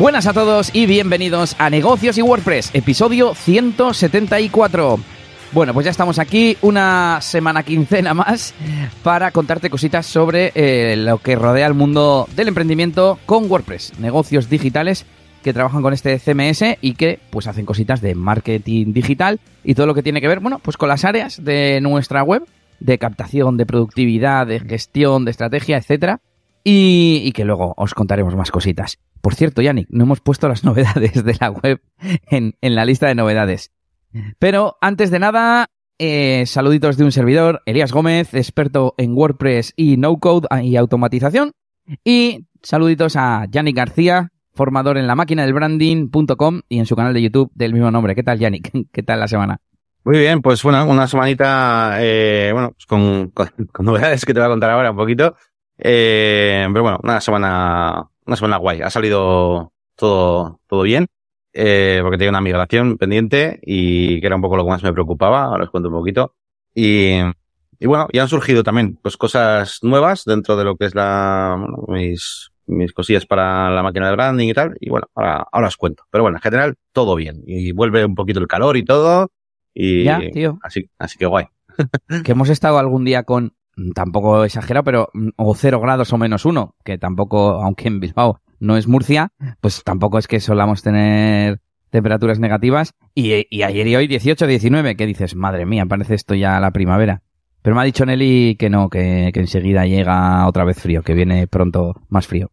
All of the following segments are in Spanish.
Buenas a todos y bienvenidos a Negocios y WordPress, episodio 174. Bueno, pues ya estamos aquí una semana quincena más para contarte cositas sobre eh, lo que rodea el mundo del emprendimiento con WordPress, negocios digitales que trabajan con este CMS y que pues hacen cositas de marketing digital y todo lo que tiene que ver, bueno, pues con las áreas de nuestra web, de captación, de productividad, de gestión, de estrategia, etcétera, y, y que luego os contaremos más cositas. Por cierto, Yannick, no hemos puesto las novedades de la web en, en la lista de novedades. Pero antes de nada, eh, saluditos de un servidor, Elías Gómez, experto en WordPress y no-code y automatización. Y saluditos a Yannick García, formador en la máquina del branding.com y en su canal de YouTube del mismo nombre. ¿Qué tal, Yannick? ¿Qué tal la semana? Muy bien, pues bueno, una semanita, eh, bueno, pues con, con, novedades que te voy a contar ahora un poquito. Eh, pero bueno, una semana, una semana guay. Ha salido todo, todo bien eh, porque tenía una migración pendiente y que era un poco lo que más me preocupaba, ahora os cuento un poquito. Y, y bueno, ya han surgido también pues cosas nuevas dentro de lo que es la, bueno, mis, mis cosillas para la máquina de branding y tal. Y bueno, ahora, ahora os cuento. Pero bueno, en general, todo bien. Y vuelve un poquito el calor y todo. Y ya, tío. Así, así que guay. que hemos estado algún día con, tampoco exagero, pero o cero grados o menos uno, que tampoco, aunque en Bilbao no es Murcia, pues tampoco es que solamos tener temperaturas negativas. Y, y ayer y hoy 18, 19, que dices, madre mía, parece esto ya la primavera. Pero me ha dicho Nelly que no, que, que enseguida llega otra vez frío, que viene pronto más frío.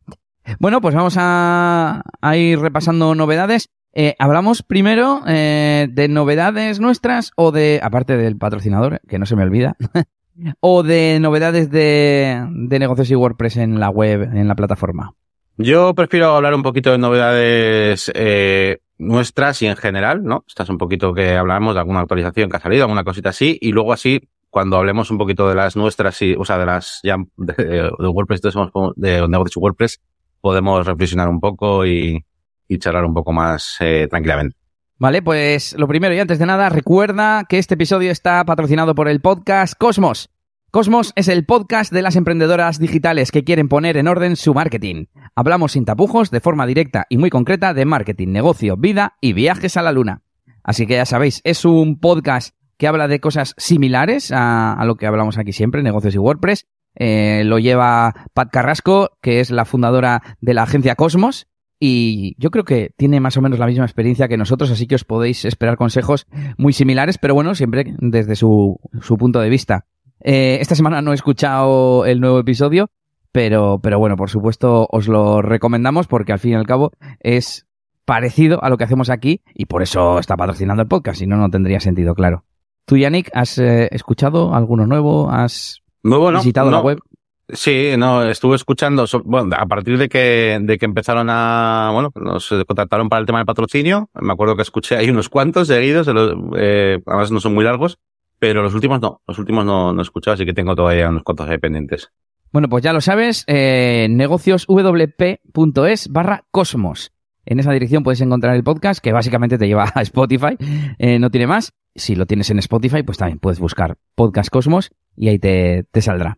Bueno, pues vamos a, a ir repasando novedades. Eh, hablamos primero eh, de novedades nuestras o de, aparte del patrocinador, que no se me olvida, o de novedades de, de negocios y WordPress en la web, en la plataforma. Yo prefiero hablar un poquito de novedades eh, nuestras y en general, ¿no? Estás un poquito que hablamos de alguna actualización que ha salido, alguna cosita así, y luego así, cuando hablemos un poquito de las nuestras y, o sea, de las ya de, de WordPress, de, de negocios WordPress, podemos reflexionar un poco y, y charlar un poco más eh, tranquilamente. Vale, pues lo primero y antes de nada, recuerda que este episodio está patrocinado por el podcast Cosmos. Cosmos es el podcast de las emprendedoras digitales que quieren poner en orden su marketing. Hablamos sin tapujos, de forma directa y muy concreta de marketing, negocio, vida y viajes a la luna. Así que ya sabéis, es un podcast que habla de cosas similares a, a lo que hablamos aquí siempre, negocios y WordPress. Eh, lo lleva Pat Carrasco, que es la fundadora de la agencia Cosmos, y yo creo que tiene más o menos la misma experiencia que nosotros, así que os podéis esperar consejos muy similares, pero bueno, siempre desde su, su punto de vista. Eh, esta semana no he escuchado el nuevo episodio, pero, pero bueno, por supuesto os lo recomendamos porque al fin y al cabo es parecido a lo que hacemos aquí y por eso está patrocinando el podcast, si no, no tendría sentido, claro. ¿Tú, Yannick, has eh, escuchado alguno nuevo? ¿Has visitado no. la web? Sí, no, estuve escuchando, bueno, a partir de que, de que empezaron a, bueno, nos contactaron para el tema del patrocinio, me acuerdo que escuché ahí unos cuantos seguidos, eh, además no son muy largos, pero los últimos no, los últimos no, no he escuchado, así que tengo todavía unos cuantos ahí pendientes. Bueno, pues ya lo sabes, eh, negocioswp.es barra cosmos. En esa dirección puedes encontrar el podcast que básicamente te lleva a Spotify, eh, no tiene más. Si lo tienes en Spotify, pues también puedes buscar Podcast Cosmos y ahí te, te saldrá.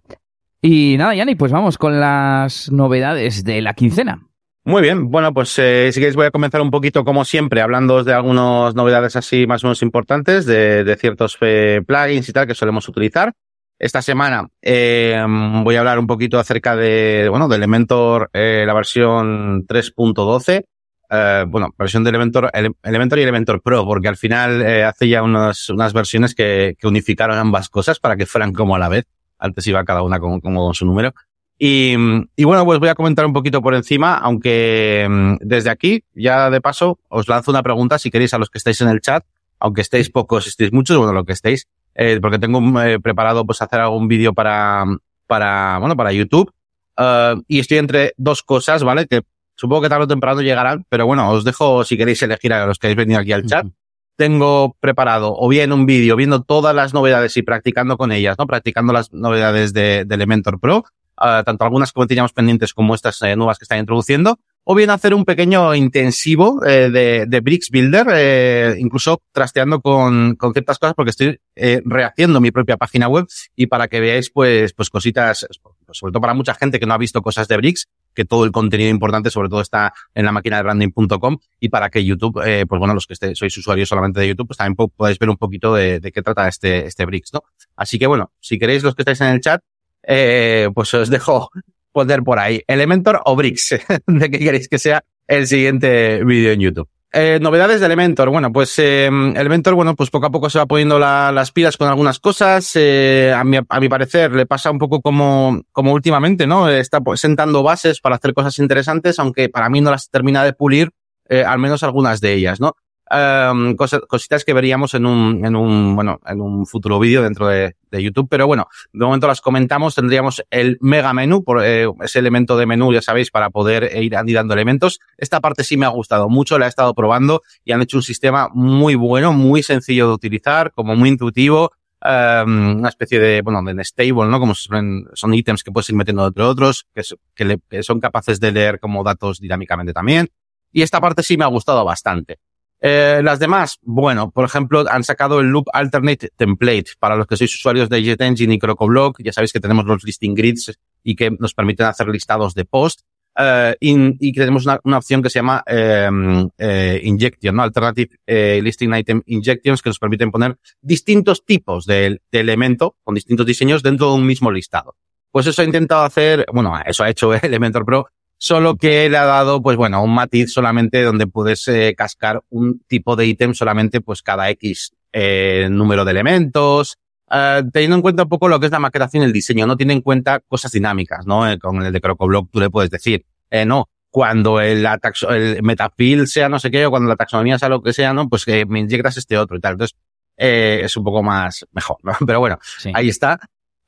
Y nada, Yanni, pues vamos con las novedades de la quincena. Muy bien, bueno, pues eh, si queréis voy a comenzar un poquito como siempre, hablando de algunas novedades así más o menos importantes, de, de ciertos eh, plugins y tal que solemos utilizar. Esta semana eh, voy a hablar un poquito acerca de, bueno, de Elementor, eh, la versión 3.12. Eh, bueno, versión de Elementor, Ele Elementor y Elementor Pro, porque al final hace ya unas, unas versiones que, que unificaron ambas cosas para que fueran como a la vez. Antes iba cada una con, como con su número. Y, y, bueno, pues voy a comentar un poquito por encima, aunque desde aquí, ya de paso, os lanzo una pregunta si queréis a los que estáis en el chat, aunque estéis pocos, estéis muchos, bueno, lo que estéis, eh, porque tengo eh, preparado pues hacer algún vídeo para, para, bueno, para YouTube. Uh, y estoy entre dos cosas, ¿vale? Que supongo que tarde o temprano llegarán, pero bueno, os dejo si queréis elegir a los que habéis venido aquí al chat. Uh -huh. Tengo preparado o bien un vídeo viendo todas las novedades y practicando con ellas, ¿no? Practicando las novedades de, Elementor Pro, uh, tanto algunas que teníamos pendientes como estas eh, nuevas que están introduciendo, o bien hacer un pequeño intensivo eh, de, de Bricks Builder, eh, incluso trasteando con, con, ciertas cosas porque estoy eh, rehaciendo mi propia página web y para que veáis pues, pues cositas, sobre todo para mucha gente que no ha visto cosas de Bricks, que todo el contenido importante sobre todo está en la máquina de branding.com y para que YouTube, eh, pues bueno, los que sois usuarios solamente de YouTube, pues también podéis ver un poquito de, qué trata este, este Bricks, ¿no? Así que bueno, si queréis los que estáis en el chat, eh, pues os dejo poner por ahí Elementor o Bricks, de qué queréis que sea el siguiente vídeo en YouTube. Eh, novedades de Elementor. Bueno, pues eh, Elementor, bueno, pues poco a poco se va poniendo las pilas con algunas cosas. Eh, a, mi, a mi parecer le pasa un poco como, como últimamente, ¿no? Está sentando bases para hacer cosas interesantes, aunque para mí no las termina de pulir, eh, al menos algunas de ellas, ¿no? Um, cositas que veríamos en un, en un, bueno, en un futuro vídeo dentro de, YouTube. Pero bueno, de momento las comentamos. Tendríamos el mega menú, por, eh, ese elemento de menú, ya sabéis, para poder ir anidando elementos. Esta parte sí me ha gustado mucho, la he estado probando y han hecho un sistema muy bueno, muy sencillo de utilizar, como muy intuitivo. Um, una especie de, bueno, de stable, ¿no? Como son, son ítems que puedes ir metiendo entre otros, que son capaces de leer como datos dinámicamente también. Y esta parte sí me ha gustado bastante. Eh, las demás, bueno, por ejemplo, han sacado el Loop Alternate Template para los que sois usuarios de JetEngine y CrocoBlock. Ya sabéis que tenemos los listing grids y que nos permiten hacer listados de post. Uh, y, tenemos una, opción que se llama eh, eh, Injection, ¿no? Alternative eh, Listing Item Injections, que nos permiten poner distintos tipos de, de elemento con distintos diseños dentro de un mismo listado. Pues eso ha intentado hacer, bueno, eso ha hecho Elementor Pro solo que le ha dado, pues bueno, un matiz solamente donde puedes eh, cascar un tipo de ítem solamente pues cada X eh, número de elementos, eh, teniendo en cuenta un poco lo que es la maquetación y el diseño, no tiene en cuenta cosas dinámicas, ¿no? Eh, con el de CrocoBlock tú le puedes decir, eh, no, cuando el, el metafill sea no sé qué, o cuando la taxonomía sea lo que sea, ¿no? Pues que me inyectas este otro y tal. Entonces, eh, es un poco más mejor, ¿no? Pero bueno, sí. ahí está.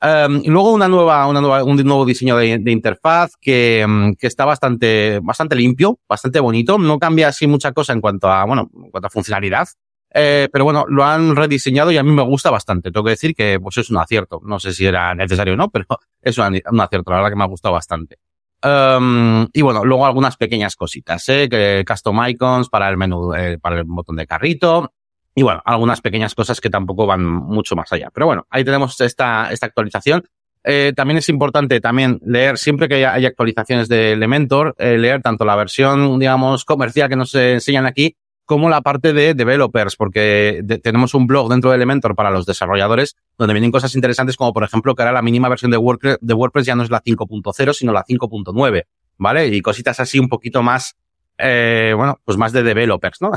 Y luego una nueva, una nueva, un nuevo diseño de, interfaz que, um, que, está bastante, bastante limpio, bastante bonito. No cambia así mucha cosa en cuanto a, bueno, en cuanto a funcionalidad. Eh, pero bueno, lo han rediseñado y a mí me gusta bastante. Tengo que decir que pues es un acierto. No sé si era necesario o no, pero es un, acierto. La verdad que me ha gustado bastante. Um, y bueno, luego algunas pequeñas cositas, ¿eh? Que custom icons para el menú, eh, para el botón de carrito. Y bueno, algunas pequeñas cosas que tampoco van mucho más allá. Pero bueno, ahí tenemos esta, esta actualización. Eh, también es importante también leer, siempre que haya, actualizaciones de Elementor, eh, leer tanto la versión, digamos, comercial que nos enseñan aquí, como la parte de developers, porque tenemos un blog dentro de Elementor para los desarrolladores, donde vienen cosas interesantes como, por ejemplo, que ahora la mínima versión de WordPress, de WordPress ya no es la 5.0, sino la 5.9, ¿vale? Y cositas así un poquito más, eh, bueno, pues más de developers, ¿no?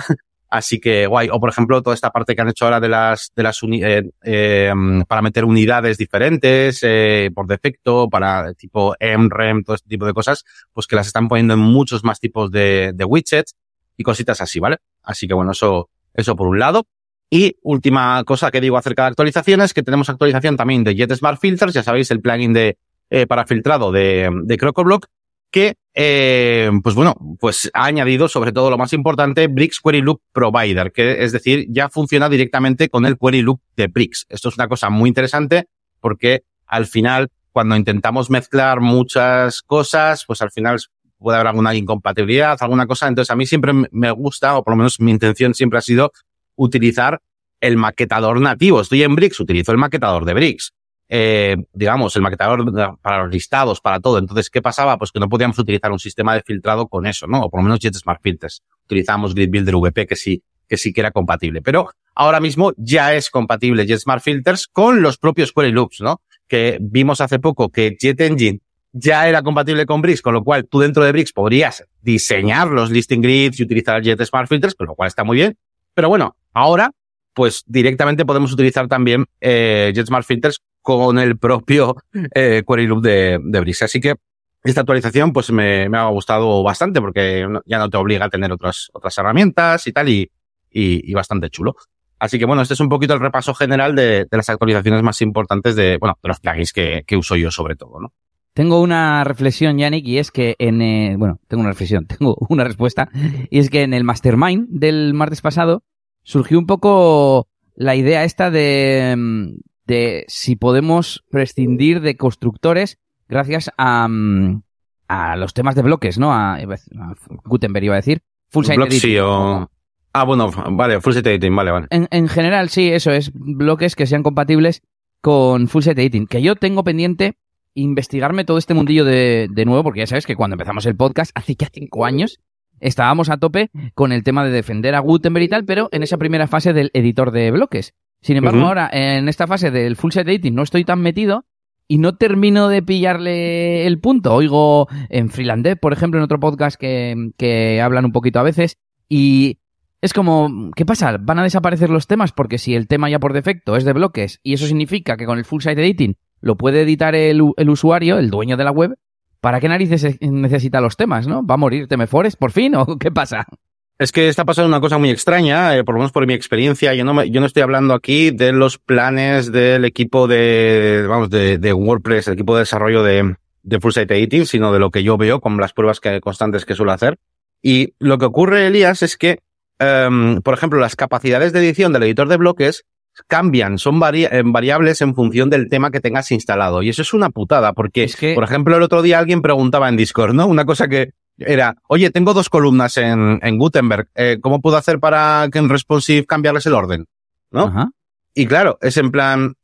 Así que guay. O por ejemplo, toda esta parte que han hecho ahora de las, de las, eh, eh, para meter unidades diferentes, eh, por defecto, para tipo MREM, todo este tipo de cosas, pues que las están poniendo en muchos más tipos de, de widgets y cositas así, ¿vale? Así que bueno, eso, eso por un lado. Y última cosa que digo acerca de actualizaciones, que tenemos actualización también de Jet Smart Filters, ya sabéis, el plugin de, eh, para filtrado de, de CrocoBlock, que, eh, pues bueno, pues ha añadido sobre todo lo más importante, Bricks Query Loop Provider, que es decir, ya funciona directamente con el Query Loop de Bricks. Esto es una cosa muy interesante porque al final, cuando intentamos mezclar muchas cosas, pues al final puede haber alguna incompatibilidad, alguna cosa. Entonces a mí siempre me gusta, o por lo menos mi intención siempre ha sido utilizar el maquetador nativo. Estoy en Bricks, utilizo el maquetador de Bricks eh, digamos, el maquetador para los listados, para todo. Entonces, ¿qué pasaba? Pues que no podíamos utilizar un sistema de filtrado con eso, ¿no? O por lo menos JetSmart Filters. Utilizamos Grid Builder VP que sí, que sí que era compatible. Pero ahora mismo ya es compatible JetSmart Filters con los propios Query Loops, ¿no? Que vimos hace poco que JetEngine ya era compatible con Bricks, con lo cual tú dentro de Bricks podrías diseñar los listing grids y utilizar JetSmart Filters, con lo cual está muy bien. Pero bueno, ahora, pues directamente podemos utilizar también eh, JetSmart Filters con el propio eh, Query Loop de, de. Así que esta actualización pues me, me, ha gustado bastante porque ya no te obliga a tener otras, otras herramientas y tal y, y, y, bastante chulo. Así que bueno, este es un poquito el repaso general de, de las actualizaciones más importantes de, bueno, de los plugins que, que uso yo sobre todo, ¿no? Tengo una reflexión, Yannick, y es que en, eh, bueno, tengo una reflexión, tengo una respuesta, y es que en el Mastermind del martes pasado surgió un poco la idea esta de, mm, de si podemos prescindir de constructores gracias a, mm, a los temas de bloques, ¿no? A, a Gutenberg iba a decir. Full site editing. O... Ah, bueno, vale, full site editing, vale, vale. En, en, general, sí, eso es, bloques que sean compatibles con full site editing. Que yo tengo pendiente investigarme todo este mundillo de, de nuevo, porque ya sabes que cuando empezamos el podcast, hace ya cinco años, estábamos a tope con el tema de defender a Gutenberg y tal, pero en esa primera fase del editor de bloques. Sin embargo, ahora en esta fase del full site editing no estoy tan metido y no termino de pillarle el punto. Oigo en Freelandev, por ejemplo, en otro podcast que, que hablan un poquito a veces y es como, ¿qué pasa? ¿Van a desaparecer los temas? Porque si el tema ya por defecto es de bloques y eso significa que con el full site editing lo puede editar el, el usuario, el dueño de la web, ¿para qué narices necesita los temas, no? ¿Va a morir Temeforest por fin o qué pasa? Es que está pasando una cosa muy extraña, eh, por lo menos por mi experiencia. Yo no, me- yo no estoy hablando aquí de los planes del equipo de, vamos, de, de WordPress, el equipo de desarrollo de, de Full Site Editing, sino de lo que yo veo con las pruebas que, constantes que suelo hacer. Y lo que ocurre, Elías, es que, em, por ejemplo, las capacidades de edición del editor de bloques cambian, son vari- variables en función del tema que tengas instalado. Y eso es una putada, porque, Es que- por ejemplo, el otro día alguien preguntaba en Discord, ¿no? Una cosa que era, oye, tengo dos columnas en, en Gutenberg, eh, ¿cómo puedo hacer para que en responsive cambiarles el orden? ¿No? Ajá. Y claro, es en plan,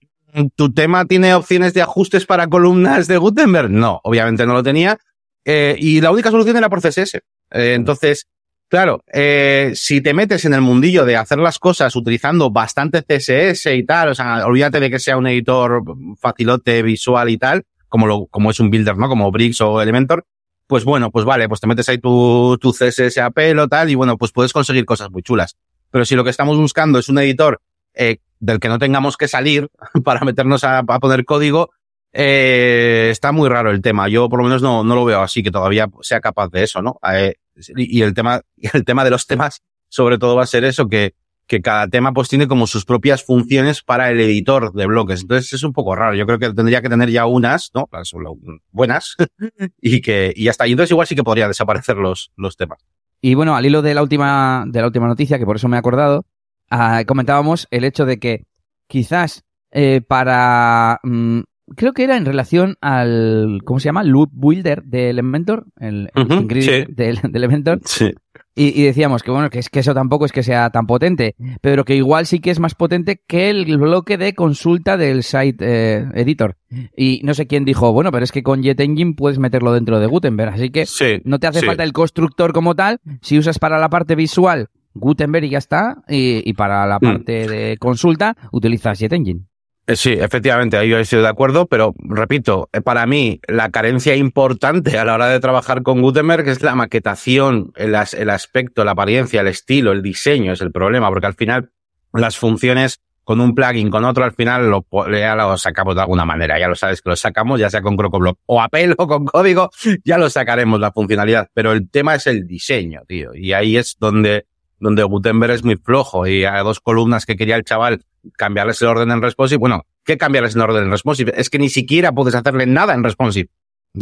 ¿tu tema tiene opciones de ajustes para columnas de Gutenberg? No, obviamente no lo tenía. Eh, y la única solución era por CSS. Eh, entonces, claro, eh, si te metes en el mundillo de hacer las cosas utilizando bastante CSS y tal, o sea, olvídate de que sea un editor facilote visual y tal, como lo, como es un builder, ¿no? Como Bricks o Elementor, pues bueno, pues vale, pues te metes ahí tu, tu CSS a pelo, tal, y bueno, pues puedes conseguir cosas muy chulas. Pero si lo que estamos buscando es un editor eh, del que no tengamos que salir para meternos a, a poner código, eh, está muy raro el tema. Yo por lo menos no, no lo veo así, que todavía sea capaz de eso, ¿no? Eh, y, el tema, y el tema de los temas, sobre todo va a ser eso, que, que cada tema pues tiene como sus propias funciones para el editor de bloques. Entonces es un poco raro. Yo creo que tendría que tener ya unas, ¿no? Las buenas, y que, y ya está. Y entonces igual sí que podría desaparecer los, los temas. Y bueno, al hilo de la última, de la última noticia, que por eso me he acordado, ah, comentábamos el hecho de que quizás eh, para... mm, creo que era en relación al... ¿Cómo se llama? Loop Builder de Elementor. El, el Ujú, ingredient sí. de, de Elementor. Sí. Y, y decíamos que bueno, que es que eso tampoco es que sea tan potente, pero que igual sí que es más potente que el bloque de consulta del site eh, editor. Y no sé quién dijo, bueno, pero es que con JetEngine puedes meterlo dentro de Gutenberg, así que Sí. no te hace sí. falta el constructor como tal. Si usas para la parte visual Gutenberg y ya está, y, y para la Mm. parte de consulta utilizas JetEngine. Eh, Sí, efectivamente, ahí yo estoy de acuerdo, pero repito, eh, para mí la carencia importante a la hora de trabajar con Gutenberg es la maquetación, el, as- el aspecto, la apariencia, el estilo, el diseño es el problema, porque al final las funciones con un plugin, con otro, al final lo, ya lo sacamos de alguna manera, ya lo sabes que lo sacamos, ya sea con CrocoBlock o a pelo o con código, ya lo sacaremos la funcionalidad, pero el tema es el diseño, tío, y ahí es donde, donde Gutenberg es muy flojo y a dos columnas que quería el chaval cambiarles el orden en responsive. Bueno, ¿qué cambiarles el orden en responsive? Es que ni siquiera puedes hacerle nada en responsive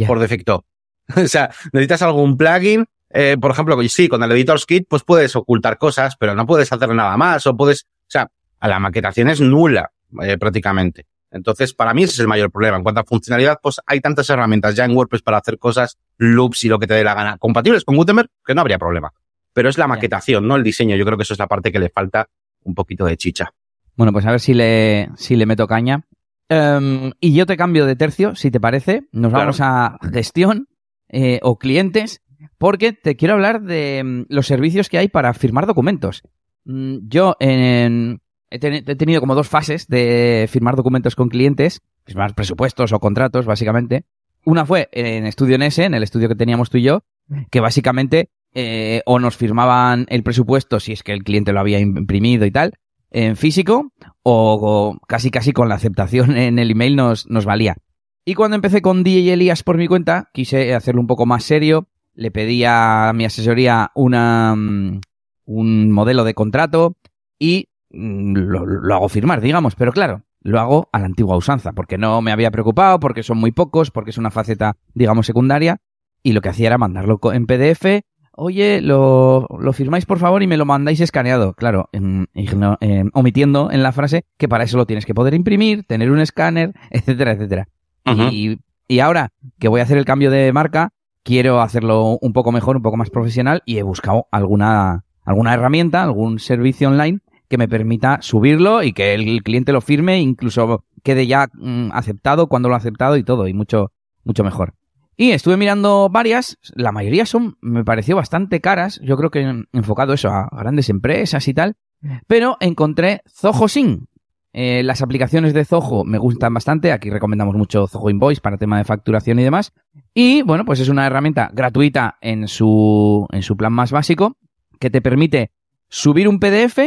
por defecto. o sea, necesitas algún plugin. eh, por ejemplo, sí, con el Editor's Kit, pues puedes ocultar cosas, pero no puedes hacer nada más. O puedes, o sea, a la maquetación es nula, eh, prácticamente. Entonces, para mí ese es el mayor problema. En cuanto a funcionalidad, pues hay tantas herramientas ya en WordPress para hacer cosas, loops y lo que te dé la gana, compatibles con Gutenberg, que no habría problema. Pero es la maquetación, no el diseño. Yo creo que eso es la parte que le falta un poquito de chicha. Bueno, pues a ver si le, si le meto caña. Em, y yo te cambio de tercio, si te parece. Nos Claro. vamos a gestión eh, o clientes, porque te quiero hablar de mm, los servicios que hay para firmar documentos. Mm, yo en- he, teni- he tenido como dos fases de firmar documentos con clientes, firmar presupuestos o contratos, básicamente. Una fue en Estudio NS, en el estudio que teníamos tú y yo, que básicamente eh, o nos firmaban el presupuesto si es que el cliente lo había imprimido y tal, en físico, o, casi casi con la aceptación en el email nos, nos valía. Y cuando empecé con DJ Elías por mi cuenta, quise hacerlo un poco más serio, le pedí a mi asesoría una, mm, un modelo de contrato y mm, lo, lo hago firmar, digamos, pero claro, lo hago a la antigua usanza, porque no me había preocupado, porque son muy pocos, porque es una faceta, digamos, secundaria, y lo que hacía era mandarlo en PDF, oye, lo, lo firmáis por favor y me lo mandáis escaneado. Claro, em, igno- em, omitiendo en la frase que para eso lo tienes que poder imprimir, tener un escáner, etcétera, etcétera. y, y ahora que voy a hacer el cambio de marca, quiero hacerlo un poco mejor, un poco más profesional y he buscado alguna, alguna herramienta, algún servicio online que me permita subirlo y que el cliente lo firme, incluso quede ya mm, aceptado cuando lo ha aceptado y todo, y mucho, mucho mejor. Y estuve mirando varias, la mayoría son, me pareció bastante caras, yo creo que enfocado eso a grandes empresas y tal, pero encontré Zoho Sync. Eh, las aplicaciones de Zoho me gustan bastante, aquí recomendamos mucho Zoho Invoice para tema de facturación y demás. Y bueno, pues es una herramienta gratuita en su, en su plan más básico, que te permite subir un PDF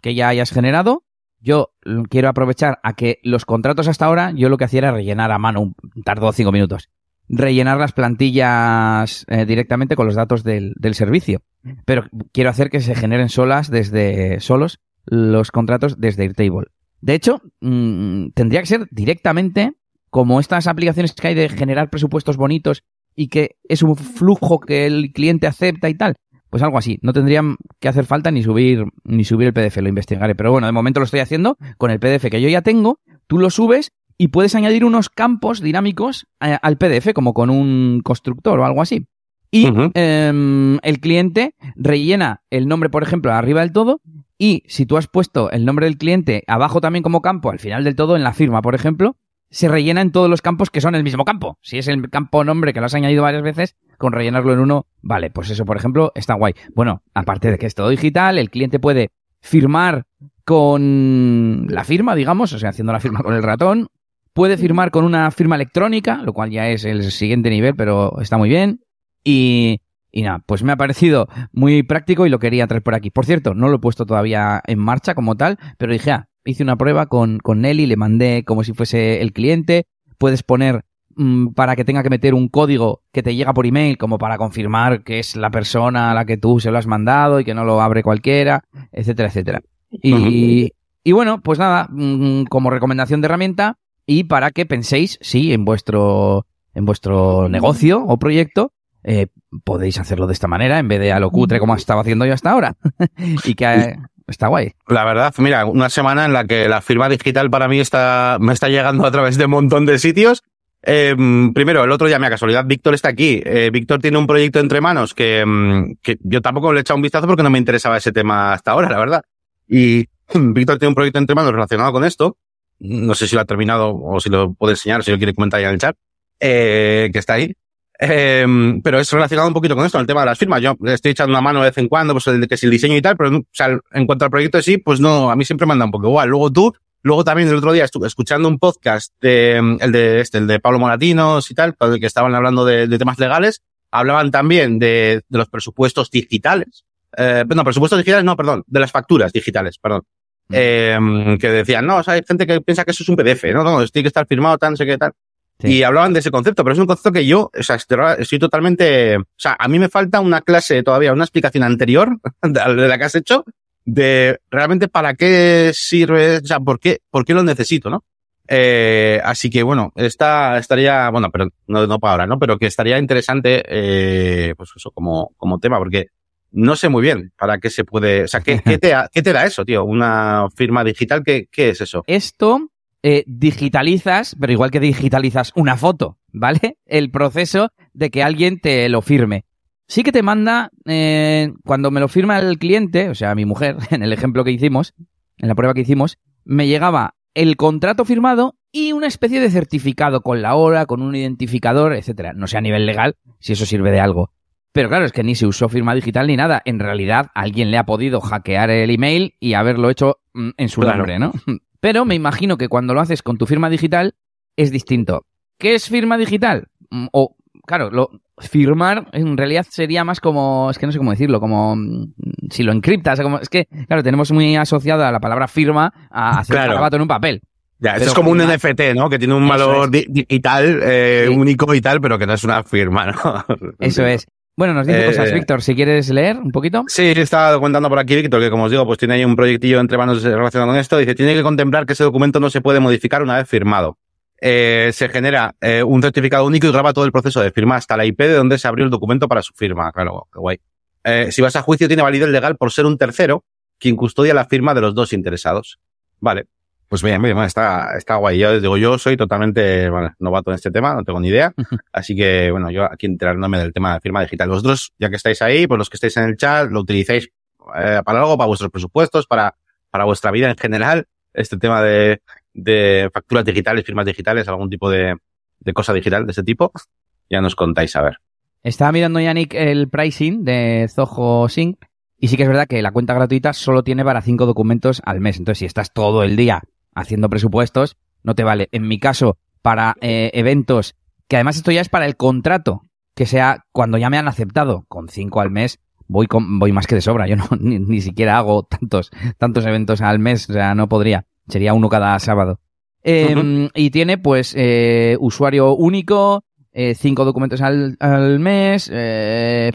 que ya hayas generado. Yo quiero aprovechar a que los contratos hasta ahora, yo lo que hacía era rellenar a mano, tardó cinco minutos rellenar las plantillas eh, directamente con los datos del, servicio. Pero quiero hacer que se generen solas desde solos los contratos desde Airtable. De hecho, mm, tendría que ser directamente como estas aplicaciones que hay de generar presupuestos bonitos y que es un flujo que el cliente acepta y tal. Pues algo así. No tendrían que hacer falta ni subir, ni subir el PDF, lo investigaré. Pero bueno, de momento lo estoy haciendo con el PDF que yo ya tengo. Tú lo subes y puedes añadir unos campos dinámicos eh, al PDF, como con un constructor o algo así. Y em, el cliente rellena el nombre, por ejemplo, arriba del todo. Y si tú has puesto el nombre del cliente abajo también como campo, al final del todo, en la firma, por ejemplo, se rellena en todos los campos que son el mismo campo. Si es el campo nombre que lo has añadido varias veces, con rellenarlo en uno, vale, pues eso, por ejemplo, está guay. Bueno, aparte de que es todo digital, el cliente puede firmar con la firma, digamos, o sea, haciendo la firma con el ratón, Puede firmar con una firma electrónica, lo cual ya es el siguiente nivel, pero está muy bien. Y, y nada, pues me ha parecido muy práctico y lo quería traer por aquí. Por cierto, no lo he puesto todavía en marcha como tal, pero dije, ah, hice una prueba con, con Nelly, le mandé como si fuese el cliente. Puedes poner mm, para que tenga que meter un código que te llega por email, como para confirmar que es la persona a la que tú se lo has mandado y que no lo abre cualquiera, etcétera, etcétera. Y, y bueno, pues nada, mm, como recomendación de herramienta, y para que penséis si en vuestro, en vuestro negocio o proyecto eh, podéis hacerlo de esta manera en vez de a lo cutre como estaba haciendo yo hasta ahora. y que eh, está guay. La verdad, mira, una semana en la que la firma digital para mí está, me está llegando a través de un montón de sitios. Eh, primero, el otro día, mi casualidad, Víctor está aquí. Eh, Víctor tiene un proyecto entre manos que, mm, que yo tampoco le he echado un vistazo porque no me interesaba ese tema hasta ahora, la verdad. Y Víctor tiene un proyecto entre manos relacionado con esto no sé si lo ha terminado o si lo puede enseñar, si lo quiere comentar ya en el chat, eh, que está ahí. Eh, pero es relacionado un poquito con esto, el tema de las firmas. Yo estoy echando una mano de vez en cuando, pues el, que es el diseño y tal, pero en cuanto al proyecto sí, pues no, a mí siempre me anda un poco igual. Luego tú, luego también el otro día estuve escuchando un podcast de, el de este, el de Pablo Moratinos y tal, que estaban hablando de, de temas legales, hablaban también de, de los presupuestos digitales. Eh, no, presupuestos digitales, no, perdón, de las facturas digitales, perdón. Eh, que decían, no, o sea, hay gente que piensa que eso es un PDF, no, no, tiene que estar firmado, tal, no sé qué, tal. Y hablaban de ese concepto, pero es un concepto que yo, o sea, estoy totalmente, o sea, a mí me falta una clase todavía, una explicación anterior de la que has hecho, de realmente para qué sirve, o sea, por qué, por qué lo necesito, ¿no? Eh, así que bueno, esta estaría, bueno, pero no, no para ahora, ¿no? Pero que estaría interesante, eh, pues eso, como, como tema, porque no sé muy bien para qué se puede, o sea, ¿qué, te, qué te da eso, tío? Una firma digital, ¿qué, qué es eso? Esto eh, digitalizas, pero igual que digitalizas una foto, ¿vale? El proceso de que alguien te lo firme. Sí que te manda, eh, cuando me lo firma el cliente, o sea, mi mujer, en el ejemplo que hicimos, en la prueba que hicimos, me llegaba el contrato firmado y una especie de certificado con la hora, con un identificador, etcétera. No sé a nivel legal si eso sirve de algo. Pero claro, es que ni se usó firma digital ni nada. En realidad, alguien le ha podido hackear el email y haberlo hecho mm, en su nombre, ¿no? Pero me imagino que cuando lo haces con tu firma digital es distinto. ¿Qué es firma digital? Mm, o, claro, lo, firmar en realidad sería más como, es que no sé cómo decirlo, como mm, si lo encriptas, como, es que, claro, tenemos muy asociada la palabra firma a hacer un en un papel. Ya, es como un NFT, ¿no? Que tiene un valor digital, eh, único y tal, pero que no es una firma, ¿no? Eso es. Bueno, nos dice cosas, eh, Víctor, si quieres leer un poquito. Sí, estaba contando por aquí, Víctor, que como os digo, pues tiene ahí un proyectillo entre manos relacionado con esto. Dice, tiene que contemplar que ese documento no se puede modificar una vez firmado. Eh, se genera eh, un certificado único y graba todo el proceso de firma hasta la IP de donde se abrió el documento para su firma. Claro, qué guay. si vas a juicio, tiene validez legal por ser un tercero quien custodia la firma de los dos interesados. Vale. Pues bien, bien, está, está guay. Yo digo, yo soy totalmente bueno, novato en este tema, no tengo ni idea. Así que, bueno, yo aquí enterándome del tema de firma digital. Vosotros, ya que estáis ahí, pues los que estáis en el chat, lo utilicéis eh, para algo, para vuestros presupuestos, para, para vuestra vida en general. Este tema de, de facturas digitales, firmas digitales, algún tipo de, de cosa digital de ese tipo, ya nos contáis a ver. Estaba mirando Yannick el pricing de Zoho Sync y sí que es verdad que la cuenta gratuita solo tiene para cinco documentos al mes. Entonces, si estás todo el día haciendo presupuestos, no te vale. En mi caso, para eh, eventos, que además esto ya es para el contrato, que sea cuando ya me han aceptado, con cinco al mes, voy, con, voy más que de sobra. Yo no, ni, siquiera hago tantos, tantos eventos al mes, o sea, no podría. Sería uno cada sábado. Eh, Y tiene, pues, eh, usuario único, eh, cinco documentos al, al mes, eh,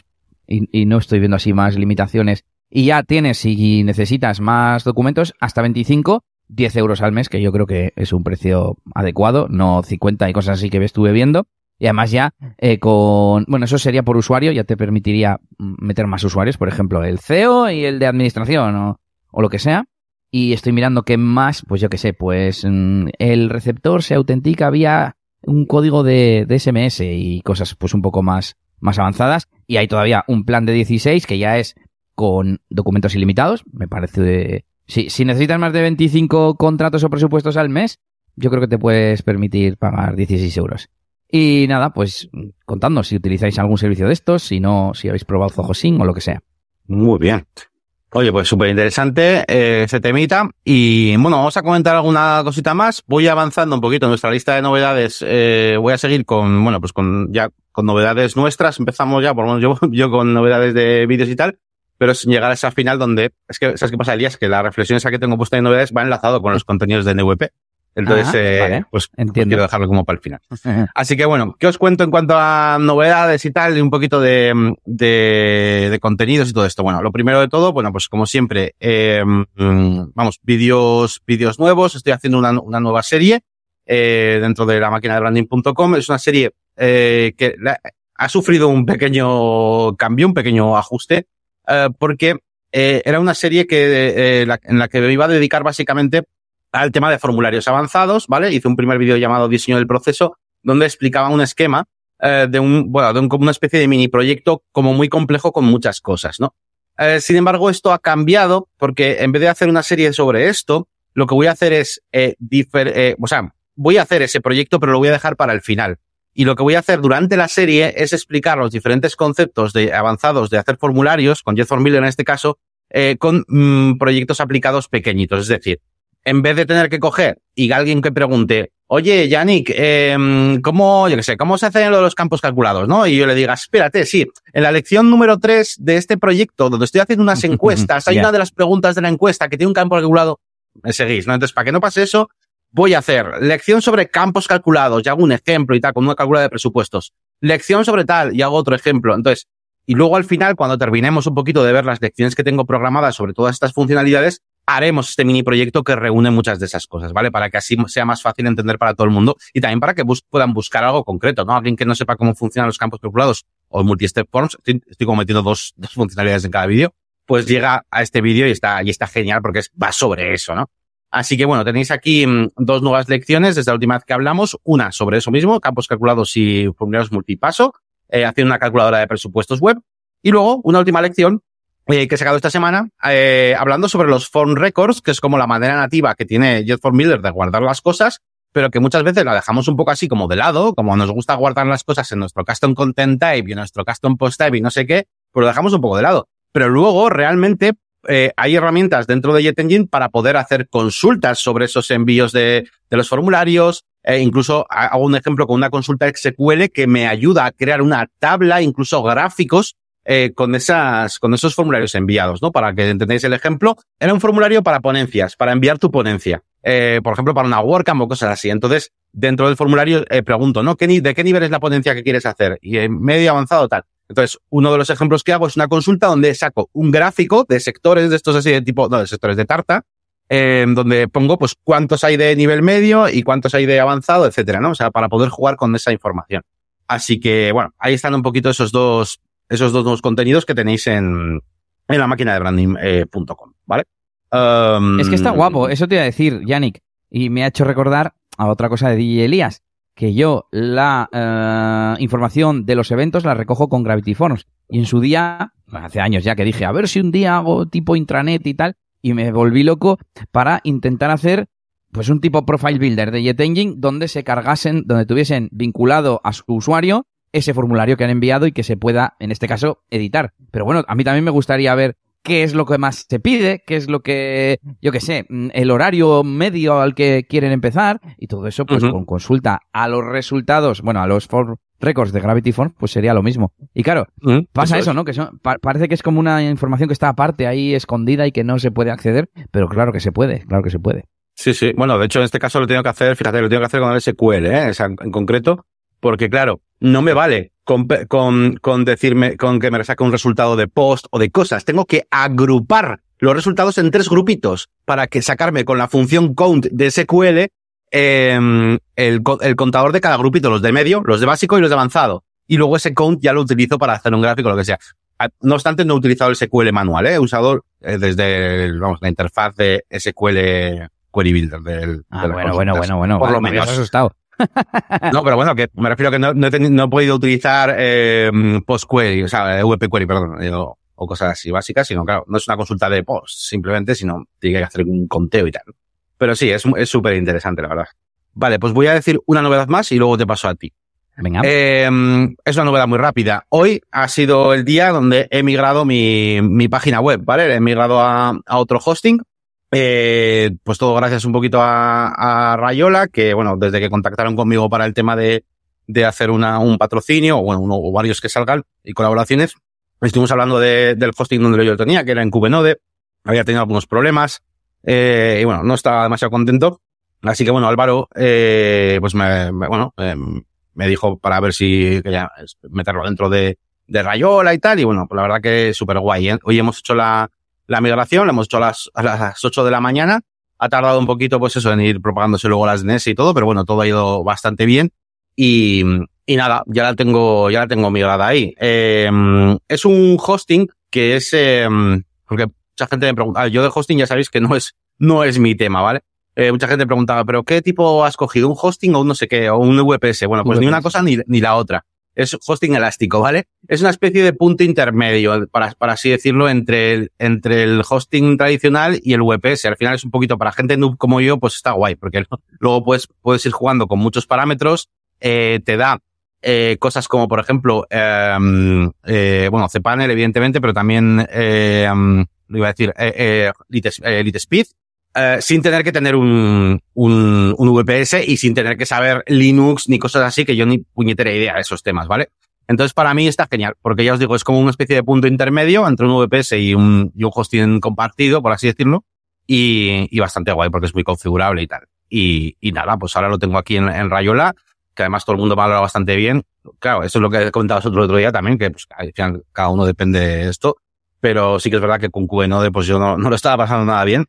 y, y, no estoy viendo así más limitaciones. Y ya tienes, si necesitas más documentos, hasta 25, 10 euros al mes, que yo creo que es un precio adecuado, no 50 y cosas así que estuve viendo. Y además ya eh, con... Bueno, eso sería por usuario, ya te permitiría meter más usuarios, por ejemplo, el CEO y el de administración o, o lo que sea. Y estoy mirando qué más, pues yo qué sé, pues mm, el receptor se autentica vía un código de, de, SMS y cosas pues un poco más, más avanzadas. Y hay todavía un plan de 16 que ya es con documentos ilimitados. Me parece. Si, si necesitas más de 25 contratos o presupuestos al mes, yo creo que te puedes permitir pagar 16 euros. Y nada, pues contadnos si utilizáis algún servicio de estos, si no, si habéis probado Zoho o lo que sea. Muy bien. Oye, pues súper interesante eh, ese temita. Y bueno, vamos a comentar alguna cosita más. Voy avanzando un poquito en nuestra lista de novedades. Eh, voy a seguir con, bueno, pues con ya con novedades nuestras. Empezamos ya, por lo menos yo, yo con novedades de vídeos y tal. Pero sin llegar a esa final donde, es que, ¿sabes qué pasa, Elías? Que la reflexión esa que tengo puesta en novedades va enlazado con los contenidos de NVP. Entonces, Ajá, eh, vale. pues, pues Entiendo. quiero dejarlo como para el final. Así que bueno, ¿qué os cuento en cuanto a novedades y tal? Y un poquito de, de, de contenidos y todo esto. Bueno, lo primero de todo, bueno, pues como siempre, eh, vamos, vídeos, vídeos nuevos. Estoy haciendo una, una nueva serie, eh, dentro de la máquina de branding.com. Es una serie, eh, que la- ha sufrido un pequeño cambio, un pequeño ajuste, eh, porque, eh, era una serie que, eh, en la que me iba a dedicar básicamente al tema de formularios avanzados, ¿vale? Hice un primer vídeo llamado Diseño del proceso, donde explicaba un esquema de un, bueno, de una especie de mini proyecto como muy complejo con muchas cosas, ¿no? Sin embargo, esto ha cambiado porque en vez de hacer una serie sobre esto, lo que voy a hacer es, o sea, voy a hacer ese proyecto, pero lo voy a dejar para el final. Y lo que voy a hacer durante la serie es explicar los diferentes conceptos de avanzados de hacer formularios, con Jeff Miller en este caso, eh, con mm, proyectos aplicados pequeñitos. Es decir, en vez de tener que coger y alguien que pregunte, oye, Yannick, eh, ¿cómo, yo qué sé, cómo se hacen lo de los campos calculados, no? Y yo le diga, espérate, sí, en la lección número 3 de este proyecto, donde estoy haciendo unas encuestas, hay una de las preguntas de la encuesta que tiene un campo calculado, me seguís, ¿no? Entonces, para que no pase eso, voy a hacer lección sobre campos calculados y hago un ejemplo y tal, con una calculadora de presupuestos. Lección sobre tal y hago otro ejemplo. Entonces, y luego al final, cuando terminemos un poquito de ver las lecciones que tengo programadas sobre todas estas funcionalidades, haremos este mini proyecto que reúne muchas de esas cosas, ¿vale? Para que así sea más fácil entender para todo el mundo y también para que puedan buscar algo concreto, ¿no? Alguien que no sepa cómo funcionan los campos calculados o multi-step forms, estoy, estoy como metiendo dos, dos funcionalidades en cada vídeo, pues llega a este vídeo y está, y está genial porque es, va sobre eso, ¿no? Así que bueno, tenéis aquí mm, dos nuevas lecciones desde la última vez que hablamos. Una sobre eso mismo, campos calculados y formularios multipaso, eh, haciendo una calculadora de presupuestos web. Y luego una última lección eh, que he sacado esta semana, eh, hablando sobre los form records, que es como la manera nativa que tiene JetForm Builder de guardar las cosas, pero que muchas veces la dejamos un poco así como de lado, como nos gusta guardar las cosas en nuestro custom content type y en nuestro custom post type y no sé qué, pues lo dejamos un poco de lado. Pero luego realmente eh, hay herramientas dentro de JetEngine para poder hacer consultas sobre esos envíos de, los formularios. Eh, incluso ha- hago un ejemplo con una consulta SQL que me ayuda a crear una tabla, incluso gráficos, eh, con esos formularios enviados, ¿no? Para que entendáis el ejemplo. Era un formulario para ponencias, para enviar tu ponencia. Eh, por ejemplo, para una WordCamp o cosas así. Entonces, dentro del formulario pregunto, ¿no? ¿Qué ni- ¿De qué nivel es la ponencia que quieres hacer? Y medio avanzado tal. Entonces, uno de los ejemplos que hago es una consulta donde saco un gráfico de sectores de estos así de tipo, no, de sectores de tarta, eh, donde pongo pues cuántos hay de nivel medio y cuántos hay de avanzado, etcétera, ¿no? O sea, para poder jugar con esa información. Así que, bueno, ahí están un poquito esos dos, esos dos nuevos contenidos que tenéis en, en la máquina de branding.com, ¿vale? Um, Es que está guapo, eso te iba a decir, Yannick. Y me ha hecho recordar a otra cosa de DJ Elías, que yo la eh, información de los eventos la recojo con Gravity Forms. Y en su día, hace años ya que dije, a ver si un día hago tipo intranet y tal, y me volví loco para intentar hacer pues un tipo profile builder de JetEngine donde se cargasen, donde tuviesen vinculado a su usuario ese formulario que han enviado y que se pueda, en este caso, editar. Pero bueno, a mí también me gustaría ver qué es lo que más se pide, qué es lo que, yo qué sé, mm, el horario medio al que quieren empezar y todo eso, pues con consulta a los resultados, bueno, a los for records de Gravity Forms, pues sería lo mismo. Y claro, pasa eso, ¿no? Que parece que es como una información que está aparte ahí escondida y que no se puede acceder, pero claro que se puede, claro que se puede. Sí, sí. Bueno, de hecho, en este caso lo tengo que hacer, fíjate, lo tengo que hacer con el SQL, ¿eh? en concreto, porque claro, no me vale con, con, con decirme, con que me saque un resultado de post o de cosas. Tengo que agrupar los resultados en tres grupitos para que sacarme con la función count de SQL eh, el, el contador de cada grupito, los de medio, los de básico y los de avanzado. Y luego ese count ya lo utilizo para hacer un gráfico o lo que sea. Ah, no obstante, no he utilizado el SQL manual, ¿eh? he usado eh, desde vamos, la interfaz de SQL Query Builder. Del, ah, bueno, bueno, bueno, bueno, Por lo menos. asustado. no, pero bueno, que me refiero a que no, no, he, no he, podido utilizar eh, PostQuery, o sea, VP Query, perdón, eh, o, o, cosas así básicas, sino claro, no es una consulta de post, simplemente, sino tiene que hacer un conteo y tal. Pero sí, es súper interesante, la verdad. Vale, pues voy a decir una novedad más y luego te paso a ti. Venga. Eh, es una novedad muy rápida. Hoy ha sido el día donde he migrado mi, mi página web, ¿vale? He migrado a, a otro hosting eh, pues todo gracias un poquito a, a, Rayola, que bueno, desde que contactaron conmigo para el tema de, de hacer una, un patrocinio, o bueno, uno, o varios que salgan y colaboraciones, estuvimos hablando de, del hosting donde yo lo tenía, que era en Cubenode, había tenido algunos problemas, eh, y bueno, no estaba demasiado contento. Así que bueno, Álvaro, eh, pues me, bueno, eh, me dijo para ver si quería meterlo dentro de, de Rayola y tal, y bueno, pues la verdad que súper guay. ¿eh? Hoy hemos hecho la, la migración, la hemos hecho a las, a las 8 de la mañana. Ha tardado un poquito, pues eso, en ir propagándose luego las DNS y todo, pero bueno, todo ha ido bastante bien. Y, y nada, ya la tengo, ya la tengo migrada ahí. Eh, es un hosting que es, eh, porque mucha gente me pregunta, yo de hosting ya sabéis que no es, no es mi tema, ¿vale? Eh, mucha gente preguntaba, pero ¿qué tipo has cogido? ¿Un hosting o un no sé qué? ¿O un VPS? Bueno, pues ni una cosa ni, ni la otra es hosting elástico, ¿vale? Es una especie de punto intermedio, para, para así decirlo, entre el, entre el hosting tradicional y el VPS. Al final es un poquito para gente noob como yo, pues está guay, porque luego puedes, puedes ir jugando con muchos parámetros, eh, te da eh, cosas como, por ejemplo, eh, eh, bueno, cPanel, evidentemente, pero también, eh, lo iba a decir, eh, eh, Lite, Speed, eh, sin tener que tener un, un, un, VPS y sin tener que saber Linux ni cosas así, que yo ni puñetera idea de esos temas, ¿vale? Entonces, para mí está genial, porque ya os digo, es como una especie de punto intermedio entre un VPS y un, y un hosting compartido, por así decirlo, y, y bastante guay, porque es muy configurable y tal. Y, y nada, pues ahora lo tengo aquí en, en Rayola, que además todo el mundo me ha hablado bastante bien. Claro, eso es lo que he comentado otro, otro día también, que pues, al final cada uno depende de esto, pero sí que es verdad que con QNode pues yo no, no lo estaba pasando nada bien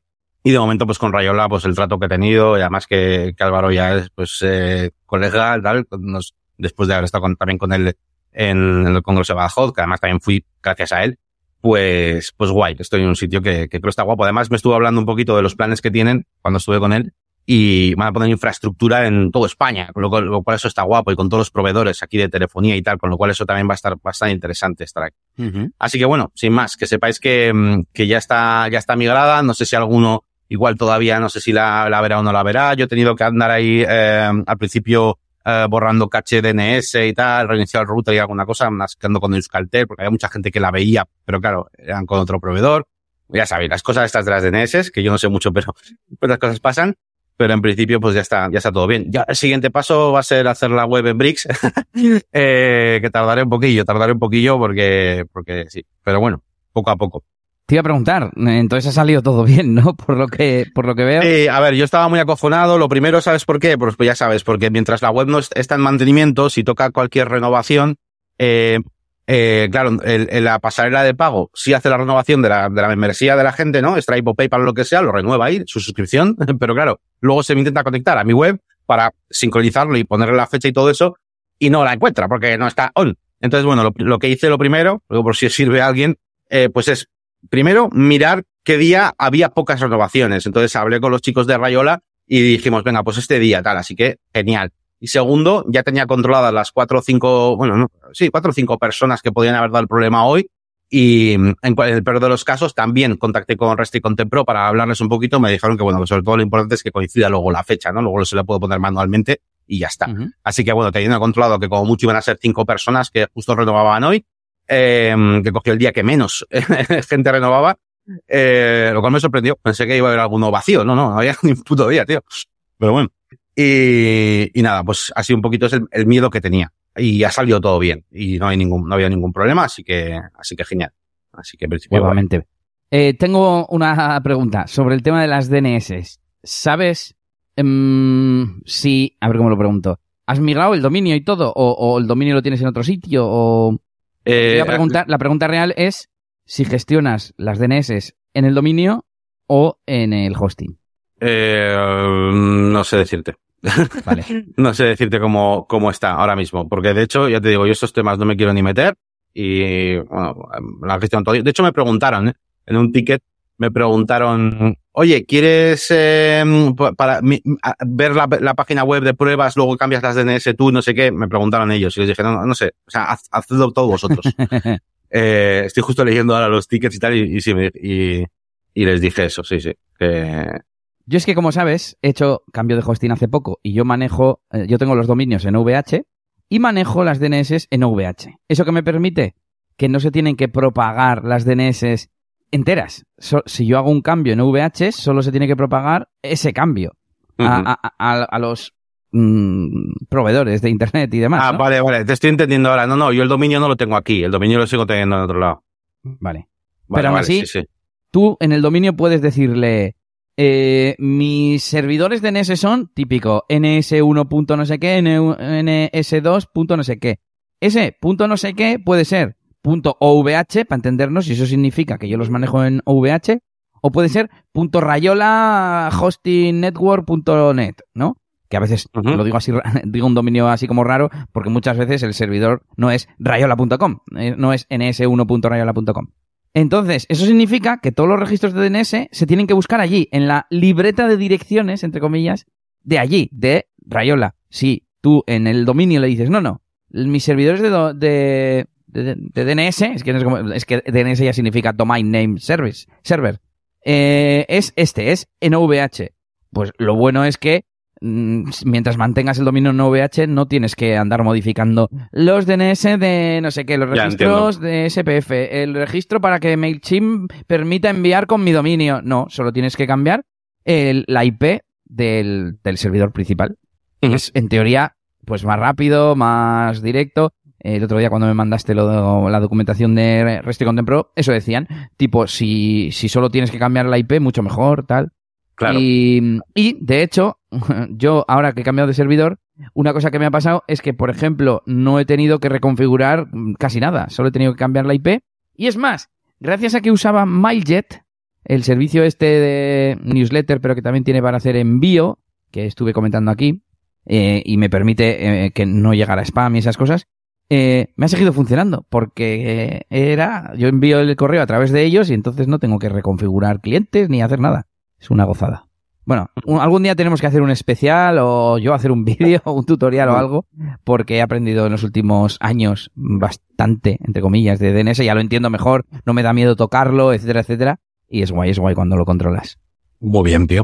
y de momento, pues con Rayola, pues el trato que he tenido, y además que, que Álvaro ya es, pues, eh, colega, tal, nos, después de haber estado con, también con él en, en el Congreso de Badajoz, que además también fui gracias a él, pues, pues guay, estoy en un sitio que, que creo está guapo. Además, me estuvo hablando un poquito de los planes que tienen cuando estuve con él y van a poner infraestructura en toda España, con lo cual, lo cual, eso está guapo y con todos los proveedores aquí de telefonía y tal, con lo cual eso también va a estar bastante interesante estar aquí. Uh -huh. Así que bueno, sin más, que sepáis que, que ya está, ya está migrada, no sé si alguno Igual todavía no sé si la, la, verá o no la verá. Yo he tenido que andar ahí eh, al principio eh, borrando caché DNS y tal, reiniciar el router y alguna cosa, más quedando con Euskaltel, porque había mucha gente que la veía, pero claro, eran con otro proveedor. Ya sabéis, las cosas estas de las DNS, que yo no sé mucho, pero pues las cosas pasan. Pero en principio, pues ya está, ya está todo bien. Ya el siguiente paso va a ser hacer la web en Bricks, eh, que tardaré un poquillo, tardaré un poquillo porque, porque sí. Pero bueno, poco a poco. Te iba a preguntar, entonces ha salido todo bien, ¿no? Por lo que, por lo que veo. A ver, yo estaba muy acojonado. Lo primero, ¿sabes por qué? Pues, pues ya sabes, porque mientras la web no está en mantenimiento, si toca cualquier renovación, eh, eh, claro, la pasarela de pago sí hace la renovación de la, de la membresía de la gente, ¿no? Stripe o PayPal o lo que sea, lo renueva ahí, su suscripción, pero claro, luego se me intenta conectar a mi web para sincronizarlo y ponerle la fecha y todo eso, y no la encuentra porque no está on. Entonces, bueno, lo, lo que hice lo primero, luego por si sirve a alguien, eh, pues es primero, mirar qué día había pocas renovaciones. Entonces hablé con los chicos de Rayola y dijimos, venga, pues este día tal, así que genial. Y segundo, ya tenía controladas las cuatro o cinco, bueno, no, sí, cuatro o cinco personas que podían haber dado el problema hoy. Y en, el peor de los casos también contacté con Resti y con Tempro para hablarles un poquito. Me dijeron que, bueno, que sobre todo lo importante es que coincida luego la fecha, ¿no? Luego se la puedo poner manualmente y ya está. Así que, bueno, teniendo controlado que como mucho iban a ser cinco personas que justo renovaban hoy, eh, que cogió el día que menos gente renovaba, eh, lo cual me sorprendió. Pensé que iba a haber alguno vacío. No, no, no había ni un puto día, tío. Pero bueno. Y, y nada, pues así un poquito es el, el miedo que tenía y ha salido todo bien y no hay ningún, no había ningún problema, así que, así que genial. Así que principio. Eh, tengo una pregunta sobre el tema de las DNS. ¿Sabes um, si, a ver cómo lo pregunto, has migrado el dominio y todo o, el dominio lo tienes en otro sitio o eh, la pregunta, la pregunta real es si gestionas las DNS en el dominio o en el hosting. Eh, no sé decirte. Vale. no sé decirte cómo, cómo está ahora mismo, porque de hecho, ya te digo, yo estos temas no me quiero ni meter y, bueno, la gestión todo. De hecho, me preguntaron, ¿eh? en un ticket, me preguntaron, oye, ¿quieres eh, para ver la, página web de pruebas, luego cambias las DNS tú, no sé qué? Me preguntaron ellos y les dije, no, no sé, o sea, haz, hacedlo todos vosotros. eh, estoy justo leyendo ahora los tickets y tal y, y, y les dije eso, sí, sí, que, yo es que, como sabes, he hecho cambio de hosting hace poco y yo manejo, eh, yo tengo los dominios en VH y manejo las DNS en VH. ¿Eso que me permite? Que no se tienen que propagar las DNS enteras. si yo hago un cambio en VH, solo se tiene que propagar ese cambio a, los mm, proveedores de Internet y demás. Ah, vale, vale, te estoy entendiendo ahora. No, no, yo el dominio no lo tengo aquí, el dominio lo sigo teniendo en otro lado. Vale. Pero aún así, tú en el dominio puedes decirle eh, mis servidores de NS son típico NS1. no sé qué, NS2. no sé qué. Ese punto no sé qué puede ser OVH, para entendernos, y eso significa que yo los manejo en OVH, o puede ser punto rayola hosting network.net, ¿no? Que a veces lo digo así, digo un dominio así como raro, porque muchas veces el servidor no es rayola.com, eh, no es ns1.rayola.com. Entonces, eso significa que todos los registros de DNS se tienen que buscar allí, en la libreta de direcciones, entre comillas, de allí, de Rayola. Si tú en el dominio le dices, no, no, mis servidores de, de, DNS, es que, es, que DNS ya significa Domain Name Service, Server, eh, es este, es NVH. Pues lo bueno es que Mm, mientras mantengas el dominio en OVH, no tienes que andar modificando los DNS de no sé qué, los registros de SPF, el registro para que MailChimp permita enviar con mi dominio. No, solo tienes que cambiar el, la IP del, servidor principal. Es, en teoría, pues más rápido, más directo. El otro día cuando me mandaste la documentación de Resti Pro, eso decían, tipo, si, si solo tienes que cambiar la IP, mucho mejor, tal. Y, de hecho, yo ahora que he cambiado de servidor, una cosa que me ha pasado es que, por ejemplo, no he tenido que reconfigurar casi nada, solo he tenido que cambiar la IP. Y es más, gracias a que usaba MailJet, el servicio este de newsletter, pero que también tiene para hacer envío, que estuve comentando aquí, eh, y me permite eh, que no llegara spam y esas cosas, eh, me ha seguido funcionando, porque era, yo envío el correo a través de ellos y entonces no tengo que reconfigurar clientes ni hacer nada. Es una gozada. Bueno, algún día tenemos que hacer un especial o yo hacer un vídeo o un tutorial o algo, porque he aprendido en los últimos años bastante, entre comillas, de DNS, ya lo entiendo mejor, no me da miedo tocarlo, etcétera, etcétera, y es guay, es guay cuando lo controlas. Muy bien, tío.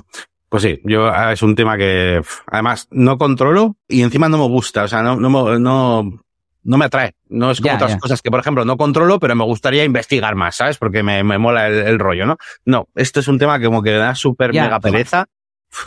Pues sí, yo ah, es un tema que además no controlo y encima no me gusta, o sea, no, no, no, no me atrae. No es como otras cosas que, por ejemplo, no controlo, pero me gustaría investigar más, ¿sabes? Porque me, me mola el, rollo, ¿no? No, esto es un tema que como que me da súper mega pereza.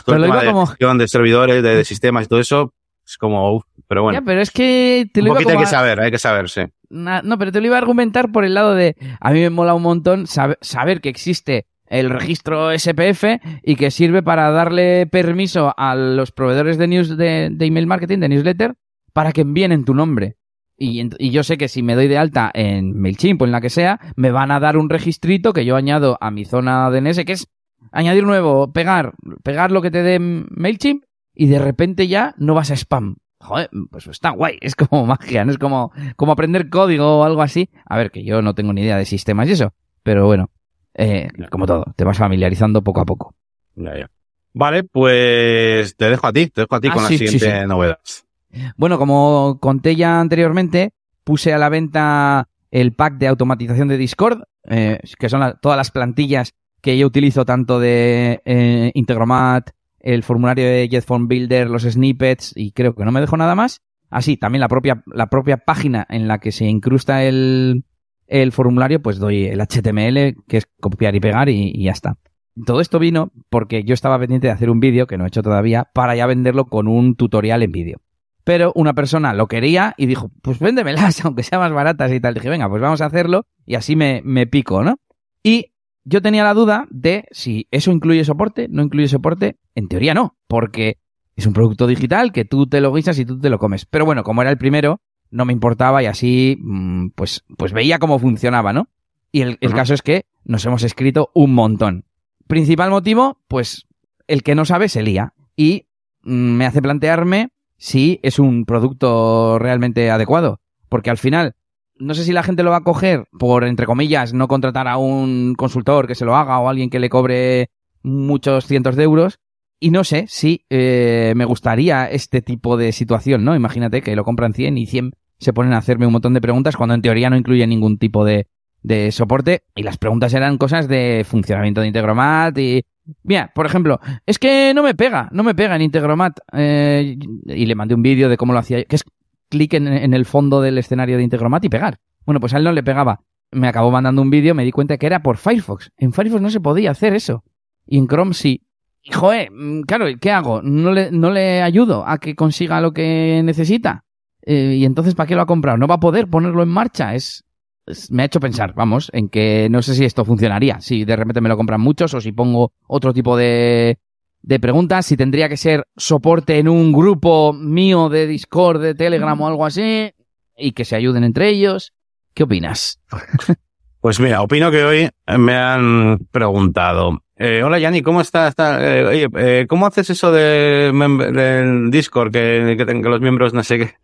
Todo el tema de como... de servidores, de, sistemas y todo eso, es como, pero bueno. Ya, pero es que te lo un poquito hay que saber, hay que saberse. No, pero te lo iba a argumentar por el lado de, a mí me mola un montón saber que existe el registro SPF y que sirve para darle permiso a los proveedores de news de, de email marketing, de newsletter, para que envíen en tu nombre. Y, yo sé que si me doy de alta en MailChimp o en la que sea, me van a dar un registrito que yo añado a mi zona DNS, que es añadir nuevo, pegar, pegar lo que te dé MailChimp y de repente ya no vas a spam. Joder, pues está guay, es como magia, no es como, como aprender código o algo así. A ver, que yo no tengo ni idea de sistemas y eso, pero bueno, eh, como todo, te vas familiarizando poco a poco. Vale, pues te dejo a ti, te dejo a ti ah, con la siguiente novedad. Bueno, como conté ya anteriormente, puse a la venta el pack de automatización de Discord, eh, que son todas las plantillas que yo utilizo tanto de eh, Integromat, el formulario de JetForm Builder, los snippets y creo que no me dejo nada más. Así, también la propia, la propia página en la que se incrusta el, el formulario, pues doy el HTML, que es copiar y pegar y, y ya está. Todo esto vino porque yo estaba pendiente de hacer un vídeo, que no he hecho todavía, para ya venderlo con un tutorial en vídeo. Pero una persona lo quería y dijo, pues véndemelas, aunque sean más baratas y tal. Dije, venga, pues vamos a hacerlo y así me, me pico, ¿no? Y yo tenía la duda de si eso incluye soporte, no incluye soporte. En teoría no, porque es un producto digital que tú te lo guisas y tú te lo comes. Pero bueno, como era el primero, no me importaba y así, mm, pues, pues veía cómo funcionaba, ¿no? Y el, el caso es que nos hemos escrito un montón. Principal motivo, pues el que no sabe se lía. Y mm, me hace plantearme si es un producto realmente adecuado. Porque al final, no sé si la gente lo va a coger por, entre comillas, no contratar a un consultor que se lo haga o alguien que le cobre muchos cientos de euros. Y no sé si eh, me gustaría este tipo de situación, ¿no? Imagínate que lo compran 100 y 100 se ponen a hacerme un montón de preguntas cuando en teoría no incluye ningún tipo de, de soporte. Y las preguntas eran cosas de funcionamiento de Integromat y... Mira, por ejemplo, es que no me pega, no me pega en Integromat. Eh, y le mandé un vídeo de cómo lo hacía, que es clic en, el fondo del escenario de Integromat y pegar. Bueno, pues a él no le pegaba. Me acabó mandando un vídeo, me di cuenta que era por Firefox. En Firefox no se podía hacer eso. Y en Chrome sí. Y joder, mm, claro, ¿qué hago? ¿No le, no le ayudo a que consiga lo que necesita? Eh, y entonces, ¿para qué lo ha comprado? No va a poder ponerlo en marcha. Es- me ha hecho pensar, vamos, en que no sé si esto funcionaría. Si de repente me lo compran muchos o si pongo otro tipo de, de preguntas. Si tendría que ser soporte en un grupo mío de Discord, de Telegram o algo así. Y que se ayuden entre ellos. ¿Qué opinas? Pues mira, opino que hoy me han preguntado. eh, hola Yanni, ¿cómo estás? Está, eh, oye, eh, ¿cómo haces eso de del Discord que, que, los miembros no sé qué?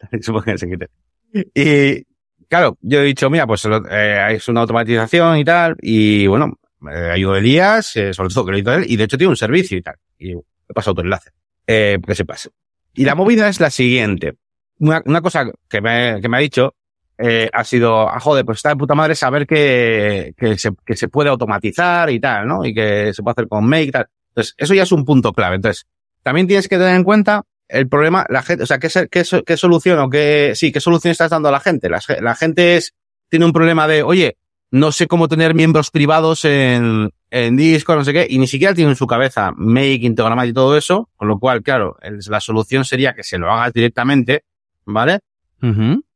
Y claro, yo he dicho, mira, pues eh, es una automatización y tal, y bueno, eh, ayudo a Elías, eh, sobre todo lo hizo él, y de hecho tiene un servicio y tal. Y he pasado tu enlace. Eh, que se pase. Y la movida es la siguiente. Una, una cosa que me, que me ha dicho eh, ha sido, ah, joder, pues está de puta madre saber que, que, se, que se puede automatizar y tal, ¿no? Y que se puede hacer con Make y tal. Entonces, eso ya es un punto clave. Entonces, también tienes que tener en cuenta el problema, la gente, o sea, qué, qué, qué solución o qué, sí, qué solución estás dando a la gente. La, ge- la gente es, tiene un problema de, oye, no sé cómo tener miembros privados en, en Discord, no sé qué, y ni siquiera tiene en su cabeza Make, Integromat y todo eso, con lo cual, claro, la solución sería que se lo hagas directamente, ¿vale?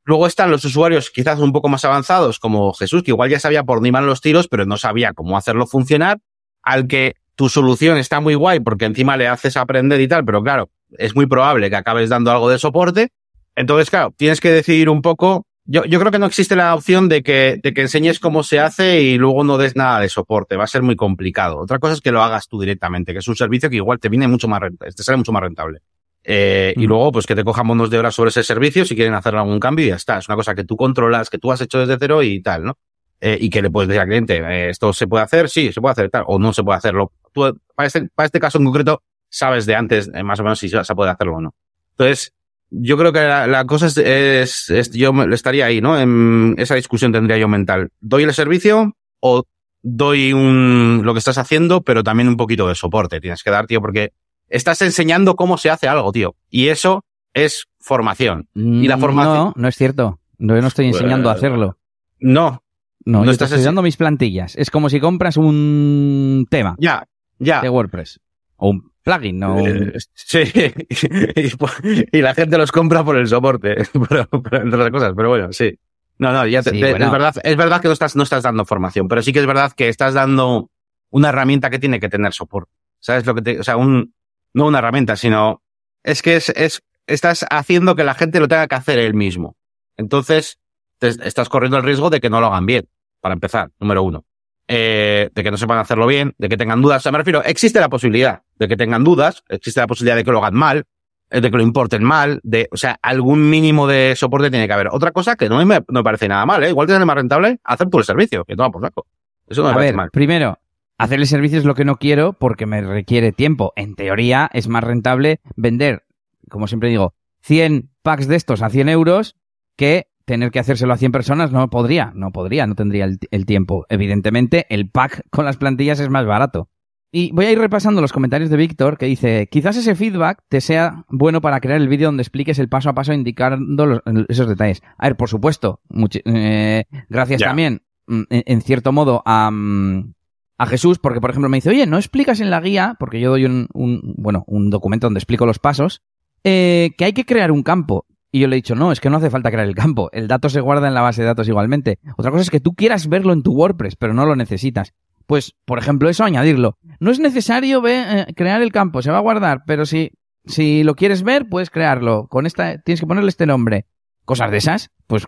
Luego están los usuarios quizás un poco más avanzados, como Jesús, que igual ya sabía por dónde iban los tiros, pero no sabía cómo hacerlo funcionar, al que tu solución está muy guay porque encima le haces aprender y tal, pero claro, es muy probable que acabes dando algo de soporte. Entonces, claro, tienes que decidir un poco. Yo, yo creo que no existe la opción de que, de que enseñes cómo se hace y luego no des nada de soporte. Va a ser muy complicado. Otra cosa es que lo hagas tú directamente, que es un servicio que igual te viene mucho más rentable, te sale mucho más rentable. Eh, Y Mm. luego, pues que te cojan bonos de horas sobre ese servicio si quieren hacer algún cambio y ya está. Es una cosa que tú controlas, que tú has hecho desde cero y tal, ¿no? Eh, y que le puedes decir al cliente, eh, esto se puede hacer, sí, se puede hacer tal, o no se puede hacerlo. Tú, para este, para este caso en concreto, sabes de antes eh, más o menos si se puede hacerlo o no. Entonces, yo creo que la, la cosa es, es, es- yo me- estaría ahí, ¿no? En esa discusión tendría yo mental. ¿Doy el servicio o doy un, lo que estás haciendo, pero también un poquito de soporte tienes que dar, tío, porque estás enseñando cómo se hace algo, tío. Y eso es formación. Y la Mm, formación- No, no es cierto. No, yo no estoy enseñando a hacerlo. No, No, no yo te estás estoy dando mis plantillas. Es como si compras un tema ya, ya. de WordPress. O un plugin, o un- Eh, sí, y, por- y la gente los compra por el soporte, pero, pero entre otras cosas, pero bueno, sí. No, no, ya te- Sí, te- bueno. es verdad, es verdad que no estás, no estás dando formación, pero sí que es verdad que estás dando una herramienta que tiene que tener soporte. ¿Sabes lo que te, o sea, un, no una herramienta, sino, es que es, es, estás haciendo que la gente lo tenga que hacer él mismo. Entonces, te- estás corriendo el riesgo de que no lo hagan bien, para empezar, número uno. Eh, de que no sepan hacerlo bien, de que tengan dudas. O sea, me refiero, existe la posibilidad de que tengan dudas, existe la posibilidad de que lo hagan mal, eh, de que lo importen mal, de, o sea, algún mínimo de soporte tiene que haber. Otra cosa que no me, no me parece nada mal, ¿eh? Igual te sale más rentable hacer tú el servicio, que toma por saco. Eso no me A parece ver, mal. primero, hacer el servicio es lo que no quiero porque me requiere tiempo. En teoría es más rentable vender, como siempre digo, 100 packs de estos a 100 euros que tener que hacérselo a 100 personas no podría, no podría, no tendría el, el tiempo. Evidentemente, el pack con las plantillas es más barato. Y voy a ir repasando los comentarios de Víctor que dice, quizás ese feedback te sea bueno para crear el vídeo donde expliques el paso a paso indicando los- esos detalles. A ver, por supuesto, eh, gracias también, mm, en, en cierto modo, a, mm, a Jesús, porque por ejemplo me dice, oye, ¿no explicas en la guía, porque yo doy un, un- bueno, un documento donde explico los pasos, eh, que hay que crear un campo? Y yo le he dicho, no, es que no hace falta crear el campo. El dato se guarda en la base de datos igualmente. Otra cosa es que tú quieras verlo en tu WordPress, pero no lo necesitas. Pues, por ejemplo, eso añadirlo. No es necesario eh, crear el campo, se va a guardar, pero si, si lo quieres ver, puedes crearlo. Con esta, tienes que ponerle este nombre. Cosas de esas, pues,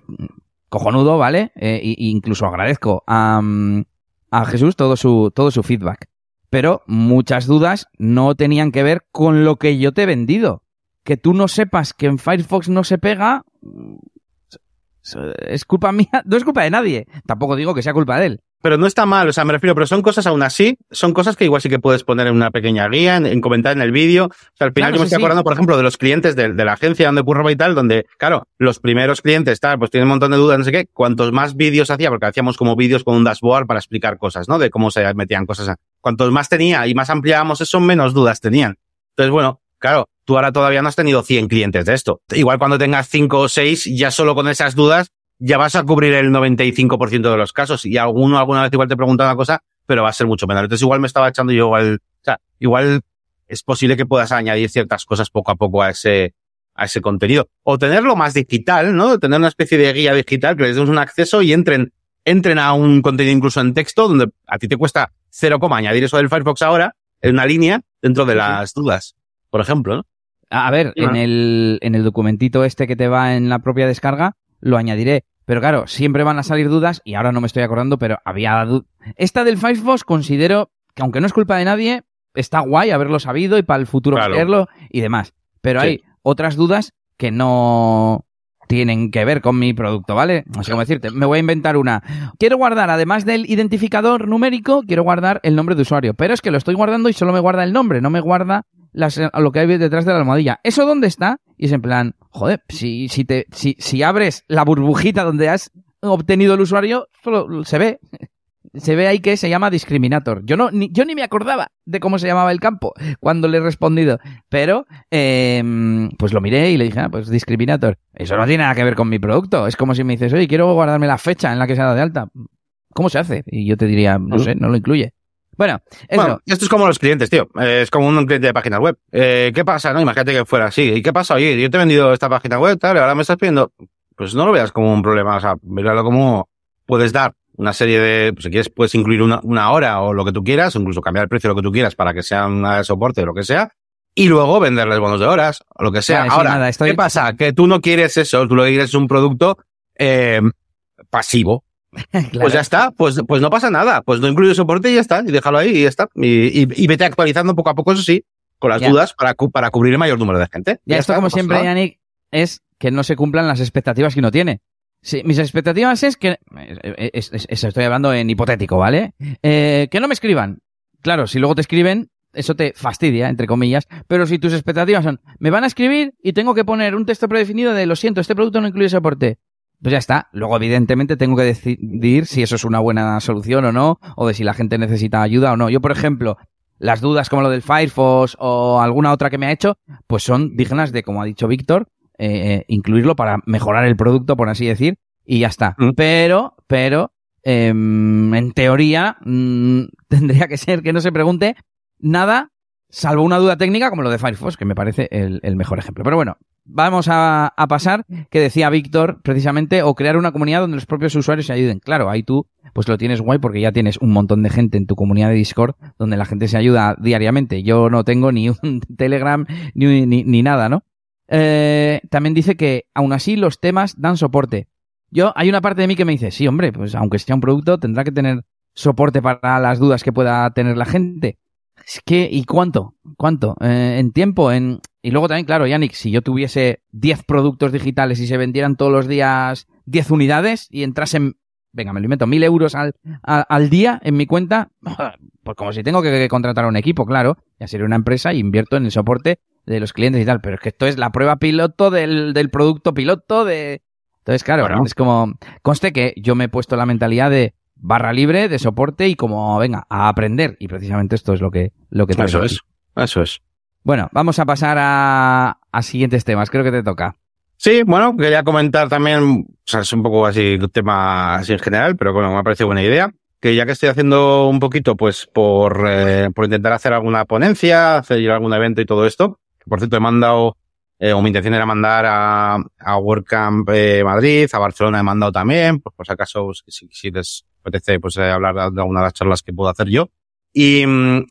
cojonudo, ¿vale? Eh, y incluso agradezco a, mm, a Jesús todo su, todo su feedback. Pero muchas dudas no tenían que ver con lo que yo te he vendido. Que tú no sepas que en Firefox no se pega, mm, es culpa mía, no es culpa de nadie. Tampoco digo que sea culpa de él. Pero no está mal, o sea, me refiero, pero son cosas aún así, son cosas que igual sí que puedes poner en una pequeña guía, en, en comentar en el vídeo. O sea, al final Claro, yo me sí, estoy sí. acordando, por ejemplo, de los clientes de, de la agencia donde curraba y tal, donde, claro, los primeros clientes, tal, pues tienen un montón de dudas, no sé qué, cuantos más vídeos hacía, porque hacíamos como vídeos con un dashboard para explicar cosas, ¿no? De cómo se metían cosas. Cuantos más tenía y más ampliábamos eso, menos dudas tenían. Entonces, bueno, claro, tú ahora todavía no has tenido 100 clientes de esto. Igual cuando tengas 5 o 6, ya solo con esas dudas ya vas a cubrir el 95% de los casos y alguno alguna vez igual te pregunta una cosa, pero va a ser mucho menor. Entonces igual me estaba echando yo igual, o sea, igual es posible que puedas añadir ciertas cosas poco a poco a ese, a ese contenido. O tenerlo más digital, ¿no? Tener una especie de guía digital que les demos un acceso y entren, entren a un contenido incluso en texto donde a ti te cuesta cero coma añadir eso del Firefox ahora en una línea dentro de las dudas, por ejemplo, ¿no? A ver, en el, en el documentito este que te va en la propia descarga, lo añadiré. Pero claro, siempre van a salir dudas y ahora no me estoy acordando, pero había du- Esta del Firefox considero que aunque no es culpa de nadie, está guay haberlo sabido y para el futuro Claro. y demás. Pero Sí. hay otras dudas que no tienen que ver con mi producto, ¿vale? No sé cómo decirte. Me voy a inventar una. Quiero guardar, además del identificador numérico, quiero guardar el nombre de usuario. Pero es que lo estoy guardando y solo me guarda el nombre, no me guarda las, lo que hay detrás de la almohadilla. ¿Eso dónde está? Y es en plan, joder, si, si, te, si, si abres la burbujita donde has obtenido el usuario, solo se ve. Se ve ahí que se llama discriminator. Yo no, ni, yo ni me acordaba de cómo se llamaba el campo cuando le he respondido. Pero, eh, pues lo miré y le dije, ah, pues discriminator. Eso no tiene nada que ver con mi producto. Es como si me dices, oye, quiero guardarme la fecha en la que se ha dado de alta. ¿Cómo se hace? Y yo te diría, no sé, no lo incluye. Bueno, eso. Bueno, esto es como los clientes, tío. Es como un cliente de páginas web. Eh, ¿Qué pasa, no? Imagínate que fuera así. ¿Y qué pasa? Oye, yo te he vendido esta página web, tal, y ahora me estás pidiendo. Pues no lo veas como un problema. O sea, míralo como puedes dar una serie de, pues si quieres, puedes incluir una, una hora o lo que tú quieras, incluso cambiar el precio de lo que tú quieras para que sea una de soporte o lo que sea. Y luego venderles bonos de horas o lo que sea. Vale, sí, ahora, nada, estoy- ¿qué pasa? Que tú no quieres eso, tú lo que quieres es un producto eh, pasivo. claro. Pues ya está, pues, pues no pasa nada. Pues no incluye soporte y ya está, y déjalo ahí y ya está. Y, y, y vete actualizando poco a poco, eso sí, con las Ya. dudas para, para cubrir el mayor número de gente. Ya, esto, está, como no siempre, nada. Yannick, es que no se cumplan las expectativas que uno tiene. Sí, mis expectativas es que. eh, es- es- es- estoy hablando en hipotético, ¿vale? Eh, que no me escriban. Claro, si luego te escriben, eso te fastidia, entre comillas. Pero si tus expectativas son, me van a escribir y tengo que poner un texto predefinido de, lo siento, este producto no incluye soporte. Pues ya está. Luego, evidentemente, tengo que decidir si eso es una buena solución o no, o de si la gente necesita ayuda o no. Yo, por ejemplo, las dudas como lo del Firefox o alguna otra que me ha hecho, pues son dignas de, como ha dicho Víctor, eh, eh, incluirlo para mejorar el producto, por así decir, y ya está. Mm. Pero, pero, em, en teoría, mm, tendría que ser que no se pregunte nada, salvo una duda técnica como lo de Firefox, que me parece el, el mejor ejemplo. Pero bueno, vamos a, a pasar, que decía Víctor, precisamente, o crear una comunidad donde los propios usuarios se ayuden. Claro, ahí tú, pues lo tienes guay porque ya tienes un montón de gente en tu comunidad de Discord donde la gente se ayuda diariamente. Yo no tengo ni un Telegram ni, ni, ni nada, ¿no? Eh, también dice que aún así los temas dan soporte. Yo, hay una parte de mí que me dice, sí, hombre, pues aunque sea un producto, tendrá que tener soporte para las dudas que pueda tener la gente. Es que, ¿y cuánto? ¿Cuánto? Eh, en tiempo, en... Y luego también, claro, Yannick, si yo tuviese 10 productos digitales y se vendieran todos los días 10 unidades y entrasen, venga, me lo invento, 1000 euros al, a- al día en mi cuenta, pues como si tengo que contratar a un equipo, claro, ya sería una empresa e invierto en el soporte de los clientes y tal, pero es que esto es la prueba piloto del, del producto piloto de... Entonces, claro, Bueno. es como, conste que yo me he puesto la mentalidad de barra libre, de soporte y como, venga, a aprender. Y precisamente esto es lo que, lo que Eso es. Eso es. Bueno, vamos a pasar a, a siguientes temas. Creo que te toca. Sí, bueno, quería comentar también, o sea, es un poco así un tema así en general, pero bueno, me ha parecido buena idea. Que ya que estoy haciendo un poquito, pues, por, eh, por intentar hacer alguna ponencia, hacer algún evento y todo esto. Por cierto, he mandado, eh, o mi intención era mandar a, a WordCamp eh, Madrid, a Barcelona he mandado también, pues por si acaso, si, si- si les apetece, pues eh, hablar de, alguna de las charlas que puedo hacer yo. Y,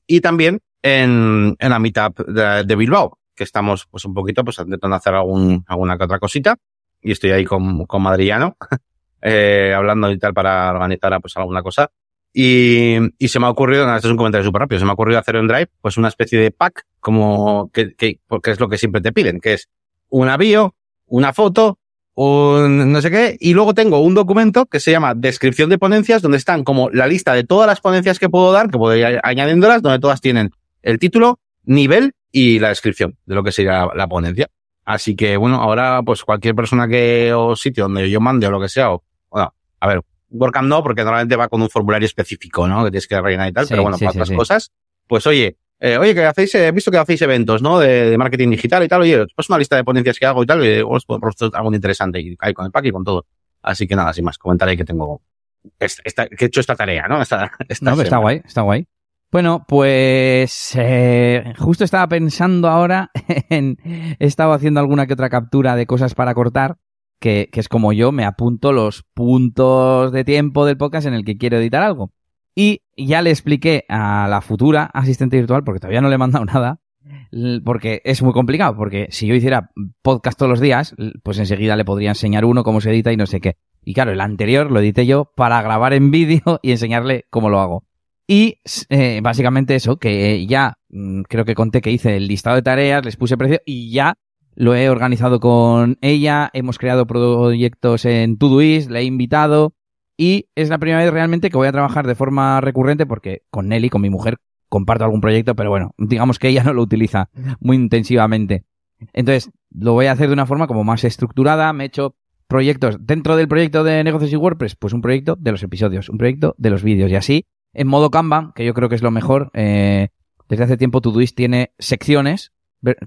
y también en, en la Meetup de, de Bilbao, que estamos pues un poquito pues intentando hacer algún, alguna que otra cosita. Y estoy ahí con, con Madrillano, eh, hablando y tal para organizar pues alguna cosa. Y, y se me ha ocurrido, nada, esto es un comentario súper rápido, se me ha ocurrido hacer en Drive pues una especie de pack como que, que, porque es lo que siempre te piden, que es una bio, una foto, un no sé qué, y luego tengo un documento que se llama descripción de ponencias, donde están como la lista de todas las ponencias que puedo dar, que puedo ir añadiéndolas, donde todas tienen el título, nivel y la descripción de lo que sería la, la ponencia. Así que bueno, ahora pues cualquier persona que o sitio donde yo mande o lo que sea, o, bueno, a ver, WordCamp no, porque normalmente va con un formulario específico, ¿no? Que tienes que rellenar y tal, Sí, pero bueno, sí, para sí, otras cosas, pues oye, eh, oye, que hacéis, he visto que hacéis eventos, ¿no? De, de marketing digital y tal, oye, pues una lista de ponencias que hago y tal, y os puedo algo interesante y ahí con el pack y con todo. Así que nada, sin más, comentaré que tengo, esta, esta- que he hecho esta tarea, ¿no? Esta, esta No, pero está guay, está guay. Bueno, pues eh, justo estaba pensando ahora en... He estado haciendo alguna que otra captura de cosas para cortar, que, que es como yo, me apunto los puntos de tiempo del podcast en el que quiero editar algo. Y ya le expliqué a la futura asistente virtual, porque todavía no le he mandado nada, porque es muy complicado, porque si yo hiciera podcast todos los días, pues enseguida le podría enseñar uno cómo se edita y no sé qué. Y claro, el anterior lo edité yo para grabar en vídeo y enseñarle cómo lo hago. Y eh, básicamente eso, que ya mm, creo que conté que hice el listado de tareas, les puse precio y ya lo he organizado con ella, hemos creado proyectos en Todoist, le he invitado y es la primera vez realmente que voy a trabajar de forma recurrente porque con Nelly, con mi mujer, comparto algún proyecto, pero bueno, digamos que ella no lo utiliza muy intensivamente. Entonces, lo voy a hacer de una forma como más estructurada, me he hecho proyectos dentro del proyecto de negocios y WordPress, pues un proyecto de los episodios, un proyecto de los vídeos y así en modo Kanban, que yo creo que es lo mejor. eh, desde hace tiempo Todoist tiene secciones.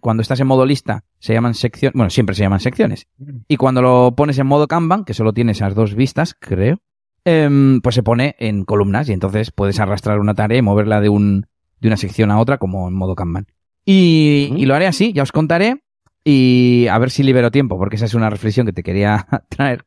Cuando estás en modo lista, se llaman secciones. Bueno, siempre se llaman secciones. Y cuando lo pones en modo Kanban, que solo tiene esas dos vistas, creo, em, pues se pone en columnas y entonces puedes arrastrar una tarea y moverla de, un, de una sección a otra como en modo Kanban. Y, Ujú. y lo haré así, ya os contaré. Y a ver si libero tiempo, porque esa es una reflexión que te quería traer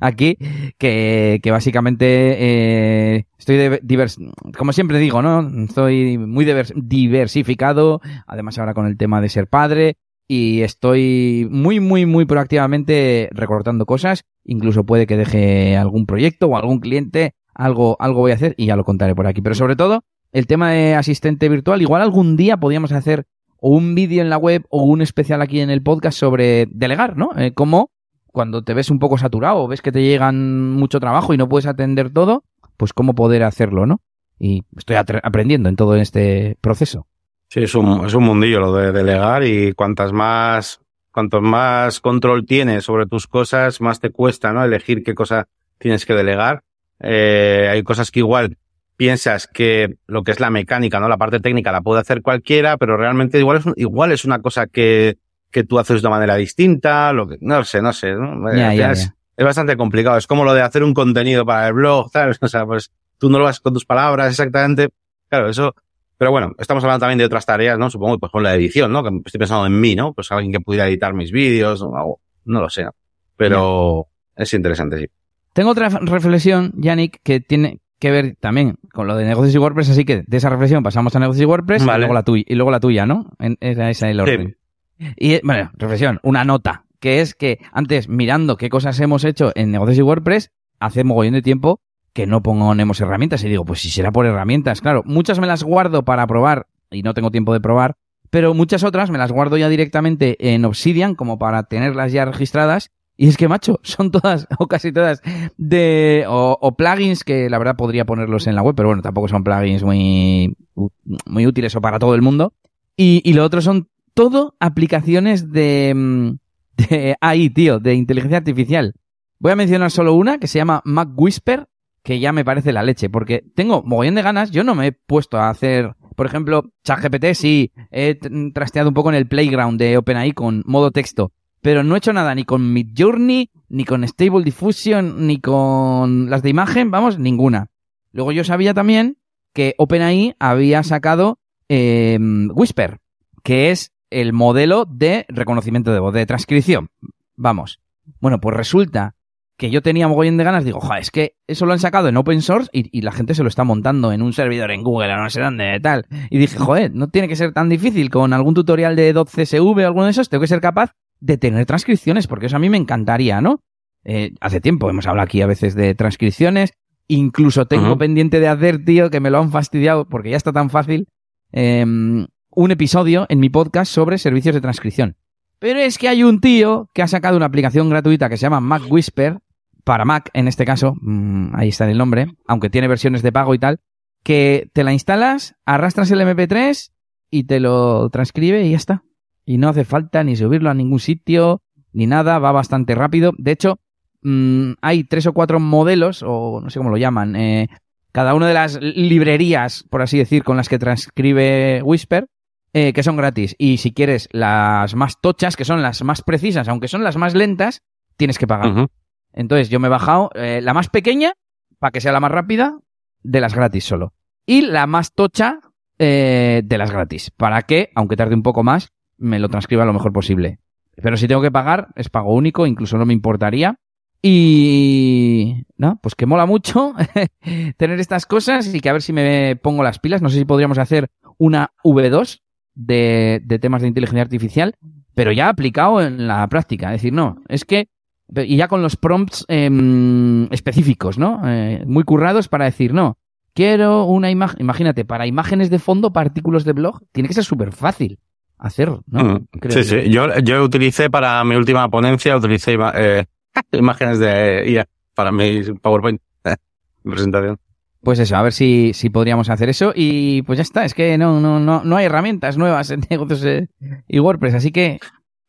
aquí, que, básicamente eh, estoy divers, como siempre digo, ¿no? Estoy muy divers- diversificado, además ahora con el tema de ser padre, y estoy muy, muy, muy proactivamente recortando cosas, incluso puede que deje algún proyecto o algún cliente, algo, algo voy a hacer y ya lo contaré por aquí. Pero sobre todo, el tema de asistente virtual, igual algún día podríamos hacer o un vídeo en la web o un especial aquí en el podcast sobre delegar, ¿no? Eh, cómo cuando te ves un poco saturado ves que te llegan mucho trabajo y no puedes atender todo, pues cómo poder hacerlo, ¿no? Y estoy aprendiendo en todo este proceso. Sí, es un, es un mundillo lo de delegar y cuantas más, cuantos más control tienes sobre tus cosas, más te cuesta, ¿no? Elegir qué cosa tienes que delegar. Eh, hay cosas que igual piensas que lo que es la mecánica, ¿no? La parte técnica la puede hacer cualquiera, pero realmente igual es, igual es una cosa que, que tú haces de una manera distinta, lo que, no sé, no sé, ¿no? Es, bastante complicado. Es como lo de hacer un contenido para el blog, ¿sabes? O sea, pues tú no lo vas con tus palabras exactamente. Claro, eso, pero bueno, estamos hablando también de otras tareas, ¿no? Supongo, pues con la edición, ¿no? Que estoy pensando en mí, ¿no? Pues alguien que pudiera editar mis vídeos o algo, no lo sé, ¿no? Pero es interesante, sí. Tengo otra reflexión, Yannick, que tiene que ver también con lo de negocios y WordPress, así que de esa reflexión pasamos a negocios y WordPress y, luego la tuya, y luego la tuya, ¿no? En, esa esa es el orden. Y, bueno, reflexión, una nota, que es que antes, mirando qué cosas hemos hecho en negocios y WordPress, hace mogollón de tiempo que no ponemos herramientas. Y digo, pues si será por herramientas, claro, muchas me las guardo para probar y no tengo tiempo de probar, pero muchas otras me las guardo ya directamente en Obsidian como para tenerlas ya registradas. Y es que, macho, son todas o casi todas de o, o plugins que la verdad podría ponerlos en la web, pero bueno, tampoco son plugins muy, muy útiles o para todo el mundo. Y, y lo otro son todo aplicaciones de, mm, AI, tío, de inteligencia artificial. Voy a mencionar solo una que se llama Mac Whisper, que ya me parece la leche, porque tengo mogollón de ganas, yo no me he puesto a hacer, por ejemplo, ChatGPT sí, he trasteado un poco en el playground de OpenAI con modo texto, pero no he hecho nada ni con Midjourney, ni con Stable Diffusion, ni con las de imagen, vamos, ninguna. Luego yo sabía también que OpenAI había sacado eh, Whisper, que es el modelo de reconocimiento de voz, de transcripción. Vamos. Bueno, pues resulta que yo tenía mogollón de ganas, digo, joder, es que eso lo han sacado en open source y, la gente se lo está montando en un servidor en Google o no sé dónde, tal. Y dije, joder, no tiene que ser tan difícil con algún tutorial de .csv o alguno de esos, tengo que ser capaz de tener transcripciones, porque eso a mí me encantaría, ¿no? Eh, hace tiempo hemos hablado aquí a veces de transcripciones, incluso tengo pendiente de hacer, tío, que me lo han fastidiado porque ya está tan fácil, em, un episodio en mi podcast sobre servicios de transcripción. Pero es que hay un tío que ha sacado una aplicación gratuita que se llama Mac Whisper, para Mac en este caso, mm, ahí está el nombre, aunque tiene versiones de pago y tal, que te la instalas, arrastras el MP3 y te lo transcribe y ya está. Y no hace falta ni subirlo a ningún sitio, ni nada, va bastante rápido. De hecho, mm, hay tres o cuatro modelos, o no sé cómo lo llaman, eh, cada una de las librerías, por así decir, con las que transcribe Whisper, eh, que son gratis. Y si quieres las más tochas, que son las más precisas, aunque son las más lentas, tienes que pagar. Entonces yo me he bajado eh, la más pequeña, para que sea la más rápida, de las gratis solo. Y la más tocha eh, de las gratis, para que, aunque tarde un poco más, me lo transcriba lo mejor posible. Pero si tengo que pagar, es pago único, incluso no me importaría. Y... No, pues que mola mucho tener estas cosas y que a ver si me pongo las pilas. No sé si podríamos hacer una V2 de, de temas de inteligencia artificial, pero ya aplicado en la práctica. Es decir, no, es que y ya con los prompts em, específicos, ¿no? Eh, muy currados para decir, no, quiero una imagen, imagínate, para imágenes de fondo, para artículos de blog, tiene que ser súper fácil hacer, ¿no? Mm, sí, sí, yo, yo utilicé para mi última ponencia, utilicé eh, imágenes de IA para mi PowerPoint, presentación. Pues eso, a ver si, si podríamos hacer eso. Y pues ya está, es que no, no, no, no hay herramientas nuevas en negocios eh, y WordPress, así que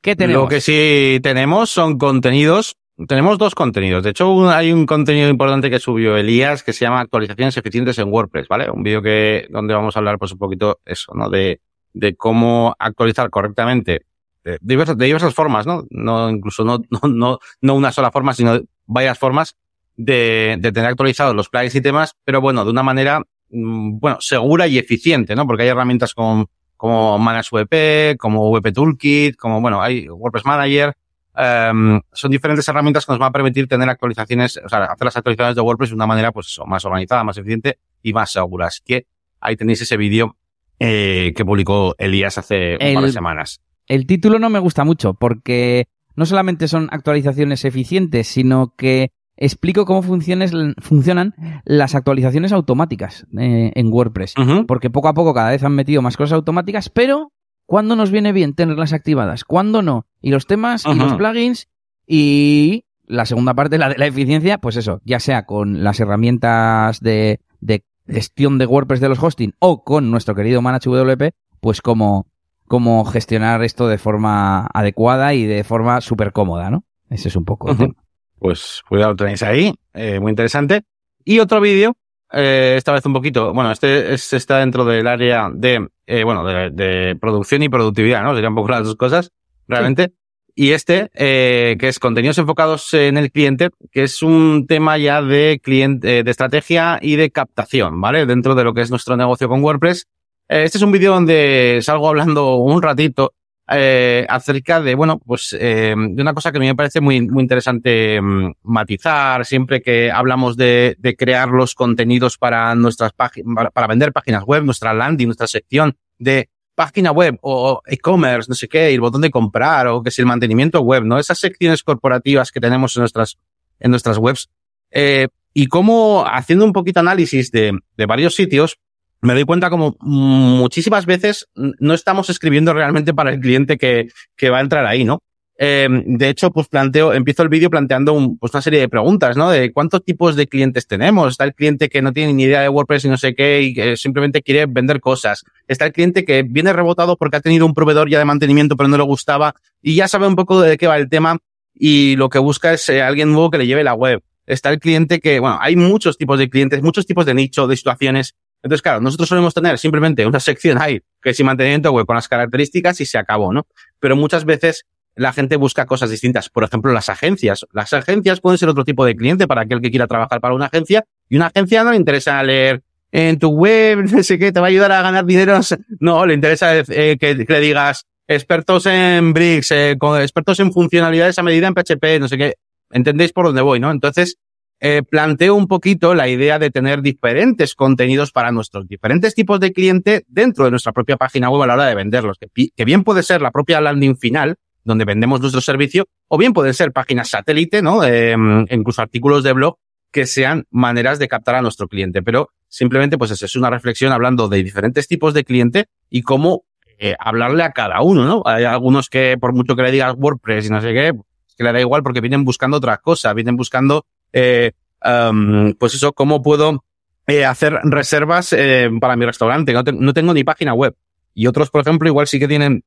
¿Qué tenemos? Lo que sí tenemos son contenidos. Tenemos dos contenidos. De hecho, hay un contenido importante que subió Elías que se llama actualizaciones eficientes en WordPress, ¿vale? Un vídeo que, donde vamos a hablar pues un poquito eso, ¿no? De, de cómo actualizar correctamente de diversas, de diversas formas, ¿no? No, incluso no, no, no, no una sola forma, sino varias formas de, de tener actualizados los plugins y temas, pero bueno, de una manera, mm, bueno, segura y eficiente, ¿no? Porque hay herramientas con, como ManageWP, como WP Toolkit, como, bueno, hay WordPress Manager. Um, son diferentes herramientas que nos van a permitir tener actualizaciones, o sea, hacer las actualizaciones de WordPress de una manera, pues eso, más organizada, más eficiente y más segura. Así que ahí tenéis ese vídeo eh, que publicó Elías hace un par de semanas. El título no me gusta mucho porque no solamente son actualizaciones eficientes, sino que explico cómo funcionan las actualizaciones automáticas eh, en WordPress. Porque poco a poco cada vez han metido más cosas automáticas, pero ¿cuándo nos viene bien tenerlas activadas? ¿Cuándo no? Y los temas y los plugins y la segunda parte, la de la eficiencia, pues eso, ya sea con las herramientas de, de gestión de WordPress de los hosting o con nuestro querido ManageWP, pues como, como gestionar esto de forma adecuada y de forma súper cómoda, ¿no? Ese es un poco el tema. Pues cuidado, lo tenéis ahí, eh, muy interesante. Y otro vídeo, eh, esta vez un poquito, bueno, este está dentro del área de, eh, bueno, de, producción y productividad, ¿no? Serían un poco las dos cosas, realmente. Y este, que es contenidos enfocados en el cliente, que es un tema ya de cliente, de estrategia y de captación, ¿vale? Dentro de lo que es nuestro negocio con WordPress. este es un vídeo donde salgo hablando un ratito eh, acerca de, bueno, pues eh, de una cosa que a mí me parece muy, muy interesante mm, matizar siempre que hablamos de, de crear los contenidos para nuestras páginas, para, vender páginas web, nuestra landing, nuestra sección de página web o e-commerce, no sé qué, el botón de comprar o que es el mantenimiento web, ¿no? Esas secciones corporativas que tenemos en nuestras, en nuestras webs. Eh, y cómo haciendo un poquito análisis de, de varios sitios, me doy cuenta como muchísimas veces no estamos escribiendo realmente para el cliente que, que va a entrar ahí, ¿no? Eh, de hecho, pues planteo, empiezo el vídeo planteando un, pues una serie de preguntas, ¿no? De cuántos tipos de clientes tenemos. Está el cliente que no tiene ni idea de WordPress y no sé qué y que simplemente quiere vender cosas. Está el cliente que viene rebotado porque ha tenido un proveedor ya de mantenimiento pero no le gustaba y ya sabe un poco de qué va el tema y lo que busca es eh, alguien nuevo que le lleve la web. Está el cliente que, bueno, hay muchos tipos de clientes, muchos tipos de nicho, de situaciones. Entonces, claro, nosotros solemos tener simplemente una sección ahí, que es mantenimiento web con las características y se acabó, ¿no? Pero muchas veces la gente busca cosas distintas. Por ejemplo, las agencias. Las agencias pueden ser otro tipo de cliente para aquel que quiera trabajar para una agencia y una agencia no le interesa leer en tu web, no sé qué, te va a ayudar a ganar dinero. No, le interesa eh, que, le digas expertos en bricks, eh, expertos en funcionalidades a medida en PHP, no sé qué. ¿Entendéis por dónde voy, no? Entonces, eh, planteo un poquito la idea de tener diferentes contenidos para nuestros diferentes tipos de cliente dentro de nuestra propia página web a la hora de venderlos, que, bien puede ser la propia landing final, donde vendemos nuestro servicio, o bien pueden ser páginas satélite, ¿no? Eh, incluso artículos de blog que sean maneras de captar a nuestro cliente. Pero simplemente, pues es una reflexión hablando de diferentes tipos de cliente y cómo eh, hablarle a cada uno, ¿no? Hay algunos que, por mucho que le digas WordPress y no sé qué, que le da igual porque vienen buscando otras cosas, vienen buscando, eh, pues eso, cómo puedo eh, hacer reservas eh, para mi restaurante. No, no tengo ni página web. Y otros, por ejemplo, igual sí que tienen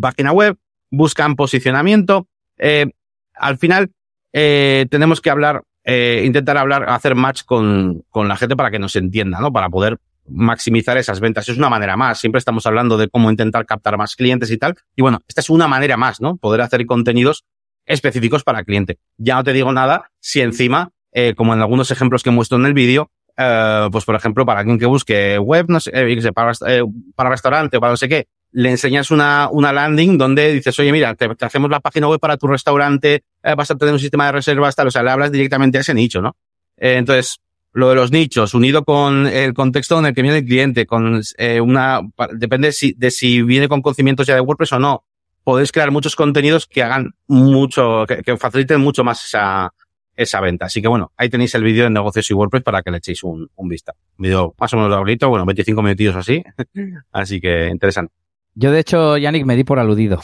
página web, buscan posicionamiento. Al final, tenemos que hablar intentar hablar, hacer match con, con la gente para que nos entienda, ¿no? Para poder maximizar esas ventas. Es una manera más. Siempre estamos hablando de cómo intentar captar más clientes y tal. Y bueno, esta es una manera más, ¿no? Poder hacer contenidos específicos para el cliente. Ya no te digo nada si encima, eh, como en algunos ejemplos que muestro en el vídeo, eh, pues por ejemplo, para quien que busque web, no sé, eh, para, eh, para restaurante o para no sé qué, le enseñas una, una landing donde dices, oye, mira, te, hacemos la página web para tu restaurante, eh, vas a tener un sistema de reservas, tal, o sea, le hablas directamente a ese nicho, ¿no? Eh, entonces, lo de los nichos, unido con el contexto en el que viene el cliente, con eh, una, depende si, de si viene con conocimientos ya de WordPress o no, podéis crear muchos contenidos que hagan mucho, que, que faciliten mucho más esa, esa venta. Así que bueno, ahí tenéis el vídeo de negocios y WordPress para que le echéis un, un vista. Un vídeo más o menos larguito, bueno, 25 minutillos así. así que interesante. Yo, de hecho, Yannick, me di por aludido.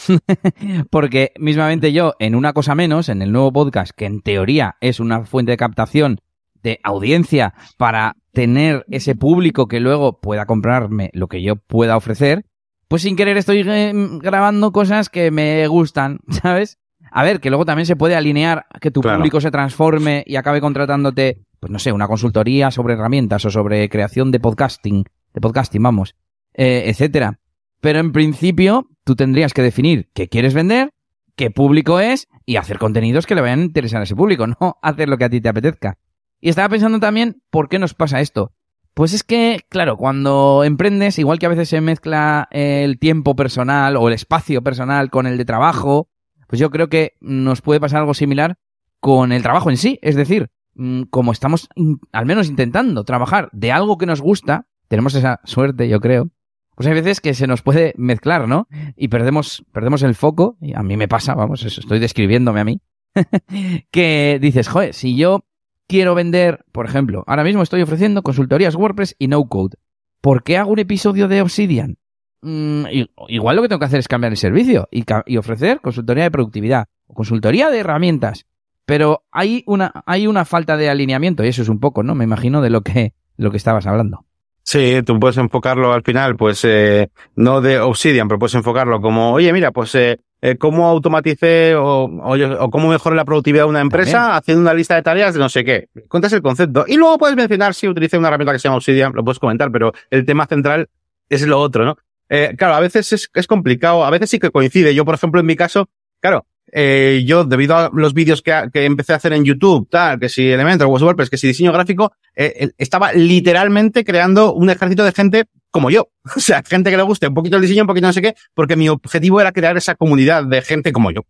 Porque mismamente yo, en una cosa menos, en el nuevo podcast, que en teoría es una fuente de captación de audiencia para tener ese público que luego pueda comprarme lo que yo pueda ofrecer, pues sin querer estoy eh, grabando cosas que me gustan, ¿sabes? A ver, que luego también se puede alinear que tu Claro. público se transforme y acabe contratándote, pues no sé, una consultoría sobre herramientas o sobre creación de podcasting, de podcasting, vamos, eh, etcétera. Pero en principio, tú tendrías que definir qué quieres vender, qué público es y hacer contenidos que le vayan a interesar a ese público, no hacer lo que a ti te apetezca. Y estaba pensando también, ¿por qué nos pasa esto? Pues es que, claro, cuando emprendes, igual que a veces se mezcla el tiempo personal o el espacio personal con el de trabajo, pues yo creo que nos puede pasar algo similar con el trabajo en sí. Es decir, mm, como estamos al menos intentando trabajar de algo que nos gusta, tenemos esa suerte, yo creo, pues hay veces que se nos puede mezclar, ¿no? Y perdemos, perdemos el foco, y a mí me pasa, vamos, estoy describiéndome a mí, que dices, joder, si yo quiero vender, por ejemplo, ahora mismo estoy ofreciendo consultorías WordPress y no code. ¿Por qué hago un episodio de Obsidian? Mm, igual lo que tengo que hacer es cambiar el servicio y, ofrecer consultoría de productividad o consultoría de herramientas. Pero hay una, hay una falta de alineamiento y eso es un poco, ¿no? Me imagino de lo que, lo que estabas hablando. Sí, tú puedes enfocarlo al final, pues, eh, no de Obsidian, pero puedes enfocarlo como, oye, mira, pues, eh, eh, cómo automaticé o, o, yo- o cómo mejoré la productividad de una empresa También. haciendo una lista de tareas de no sé qué. Cuentas el concepto. Y luego puedes mencionar si utilicé una herramienta que se llama Obsidian, lo puedes comentar, pero el tema central es lo otro, ¿no? Eh, claro, a veces es, es complicado, a veces sí que coincide. Yo, por ejemplo, en mi caso, claro, eh, yo, debido a los vídeos que, que empecé a hacer en YouTube, tal, que si Elementor, WordPress, que si diseño gráfico, eh, eh, estaba literalmente creando un ejército de gente como yo. O sea, gente que le guste un poquito el diseño, un poquito no sé qué, porque mi objetivo era crear esa comunidad de gente como yo.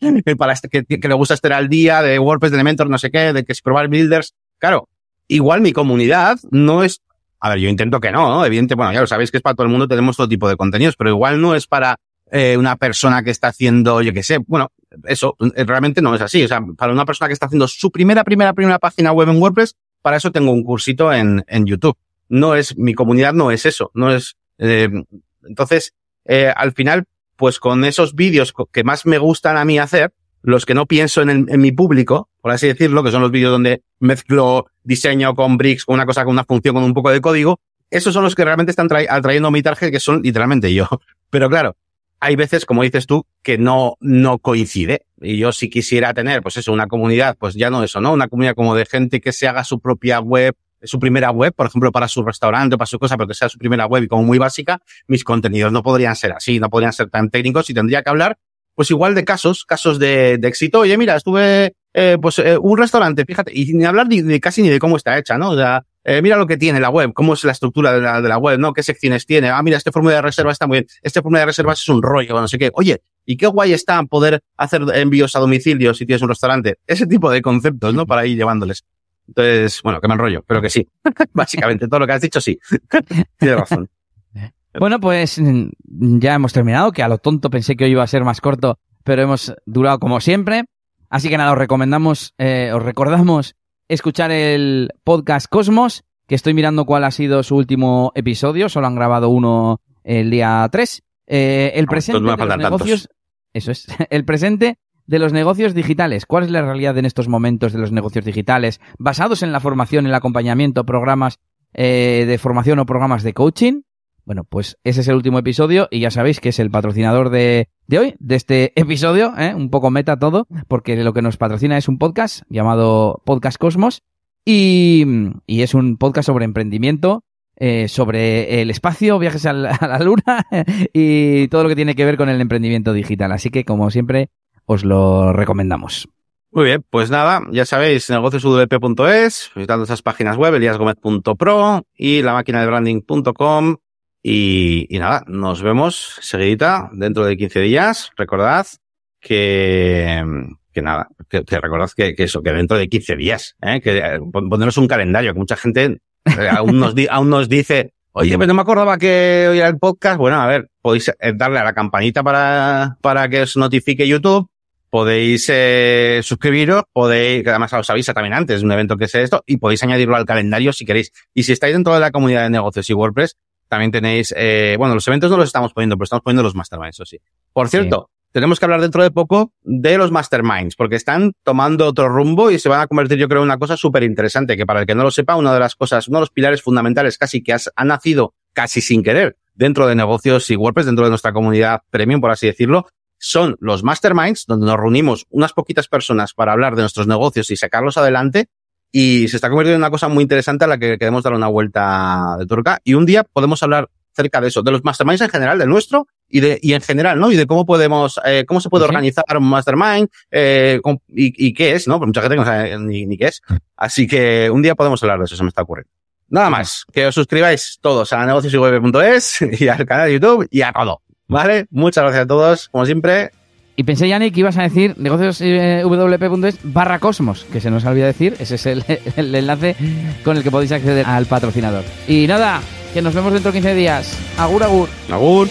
Para este, que, que le gusta estar al día de WordPress, de Elementor, no sé qué, de que si probar builders. Claro, igual mi comunidad no es, a ver, yo intento que no, ¿no? Evidente, bueno, ya lo sabéis que es para todo el mundo, tenemos todo tipo de contenidos, pero igual no es para eh, una persona que está haciendo, yo qué sé, bueno, eso eh, realmente no es así. O sea, para una persona que está haciendo su primera, primera, primera página web en WordPress, para eso tengo un cursito en, en YouTube. No es, mi comunidad no es eso, no es, eh, entonces, eh, al final, pues con esos vídeos que más me gustan a mí hacer, los que no pienso en, el- en mi público, por así decirlo, que son los vídeos donde mezclo diseño con bricks, con una cosa, con una función, con un poco de código, esos son los que realmente están atrayendo mi target, que son literalmente yo. Pero claro, hay veces, como dices tú, que no, no coincide. Y yo si quisiera tener, pues eso, una comunidad, pues ya no eso, ¿no? Una comunidad como de gente que se haga su propia web, su primera web, por ejemplo, para su restaurante para su cosa, pero que sea su primera web y como muy básica, mis contenidos no podrían ser así, no podrían ser tan técnicos y tendría que hablar, pues igual de casos, casos de éxito. Oye, mira, estuve, eh, pues, eh, un restaurante, fíjate, y ni hablar ni de casi ni de cómo está hecha, ¿no? O sea, eh, mira lo que tiene la web, cómo es la estructura de la, de la web, ¿no? ¿Qué secciones tiene? Ah, mira, este formulario de reserva está muy bien. Este formulario de reservas es un rollo, no sé qué. Oye, y qué guay está poder hacer envíos a domicilio si tienes un restaurante. Ese tipo de conceptos, ¿no? Para ir llevándoles. Entonces, bueno, que me enrollo, pero que sí. Básicamente, todo lo que has dicho, sí. Tienes razón. Bueno, pues ya hemos terminado, que a lo tonto pensé que hoy iba a ser más corto, pero hemos durado como siempre. Así que nada, os recomendamos, eh, os recordamos escuchar el podcast Cosmos, que estoy mirando cuál ha sido su último episodio, solo han grabado uno el día 3. Eh, el presente no me de los negocios, eso es, el presente de los negocios digitales. ¿Cuál es la realidad en estos momentos de los negocios digitales basados en la formación, el acompañamiento, programas eh, de formación o programas de coaching? Bueno, pues ese es el último episodio y ya sabéis que es el patrocinador de, de hoy, de este episodio, ¿eh? un poco meta todo, porque lo que nos patrocina es un podcast llamado Podcast Cosmos y, y es un podcast sobre emprendimiento, eh, sobre el espacio, viajes a la, a la luna y todo lo que tiene que ver con el emprendimiento digital. Así que, como siempre, os lo recomendamos. Muy bien, pues nada, ya sabéis, negocioswp.es, visitando esas páginas web, eliasgomez.pro y la máquina de branding.com. Y, y nada, nos vemos seguidita dentro de 15 días. Recordad que, que nada, que, que recordad que, que eso, que dentro de 15 días, ¿eh? que eh, pon- poneros un calendario, que mucha gente eh, aún, nos aún nos dice, oye, pero no me acordaba que hoy era el podcast. Bueno, a ver, podéis eh, darle a la campanita para, para que os notifique YouTube. Podéis eh, suscribiros, podéis, que además os avisa también antes de un evento que es esto, y podéis añadirlo al calendario si queréis. Y si estáis dentro de la comunidad de negocios y WordPress, también tenéis, eh, bueno, los eventos no los estamos poniendo, pero estamos poniendo los masterminds, eso sí. Por cierto, tenemos que hablar dentro de poco de los masterminds, porque están tomando otro rumbo y se van a convertir, yo creo, en una cosa súper interesante, que para el que no lo sepa, una de las cosas, uno de los pilares fundamentales casi que has- ha nacido casi sin querer dentro de negocios y WordPress, dentro de nuestra comunidad premium, por así decirlo, son los masterminds, donde nos reunimos unas poquitas personas para hablar de nuestros negocios y sacarlos adelante. Y se está convirtiendo en una cosa muy interesante a la que queremos dar una vuelta de tuerca. Y un día podemos hablar acerca de eso, de los masterminds en general, del nuestro y de y en general, ¿no? Y de cómo podemos, eh, cómo se puede Sí. organizar un mastermind eh, con- y, y qué es, ¿no? Porque mucha gente no sabe ni, ni qué es. Así que un día podemos hablar de eso, se me está ocurriendo. Nada más, que os suscribáis todos a negociosyweb.es y al canal de YouTube y a todo. ¿Vale? Muchas gracias a todos, como siempre. Y pensé, Yannick, que ibas a decir negocioswp.es barra cosmos, que se nos olvida decir, ese es el, el enlace con el que podéis acceder al patrocinador. Y nada, que nos vemos dentro de 15 días. Agur, agur. Agur.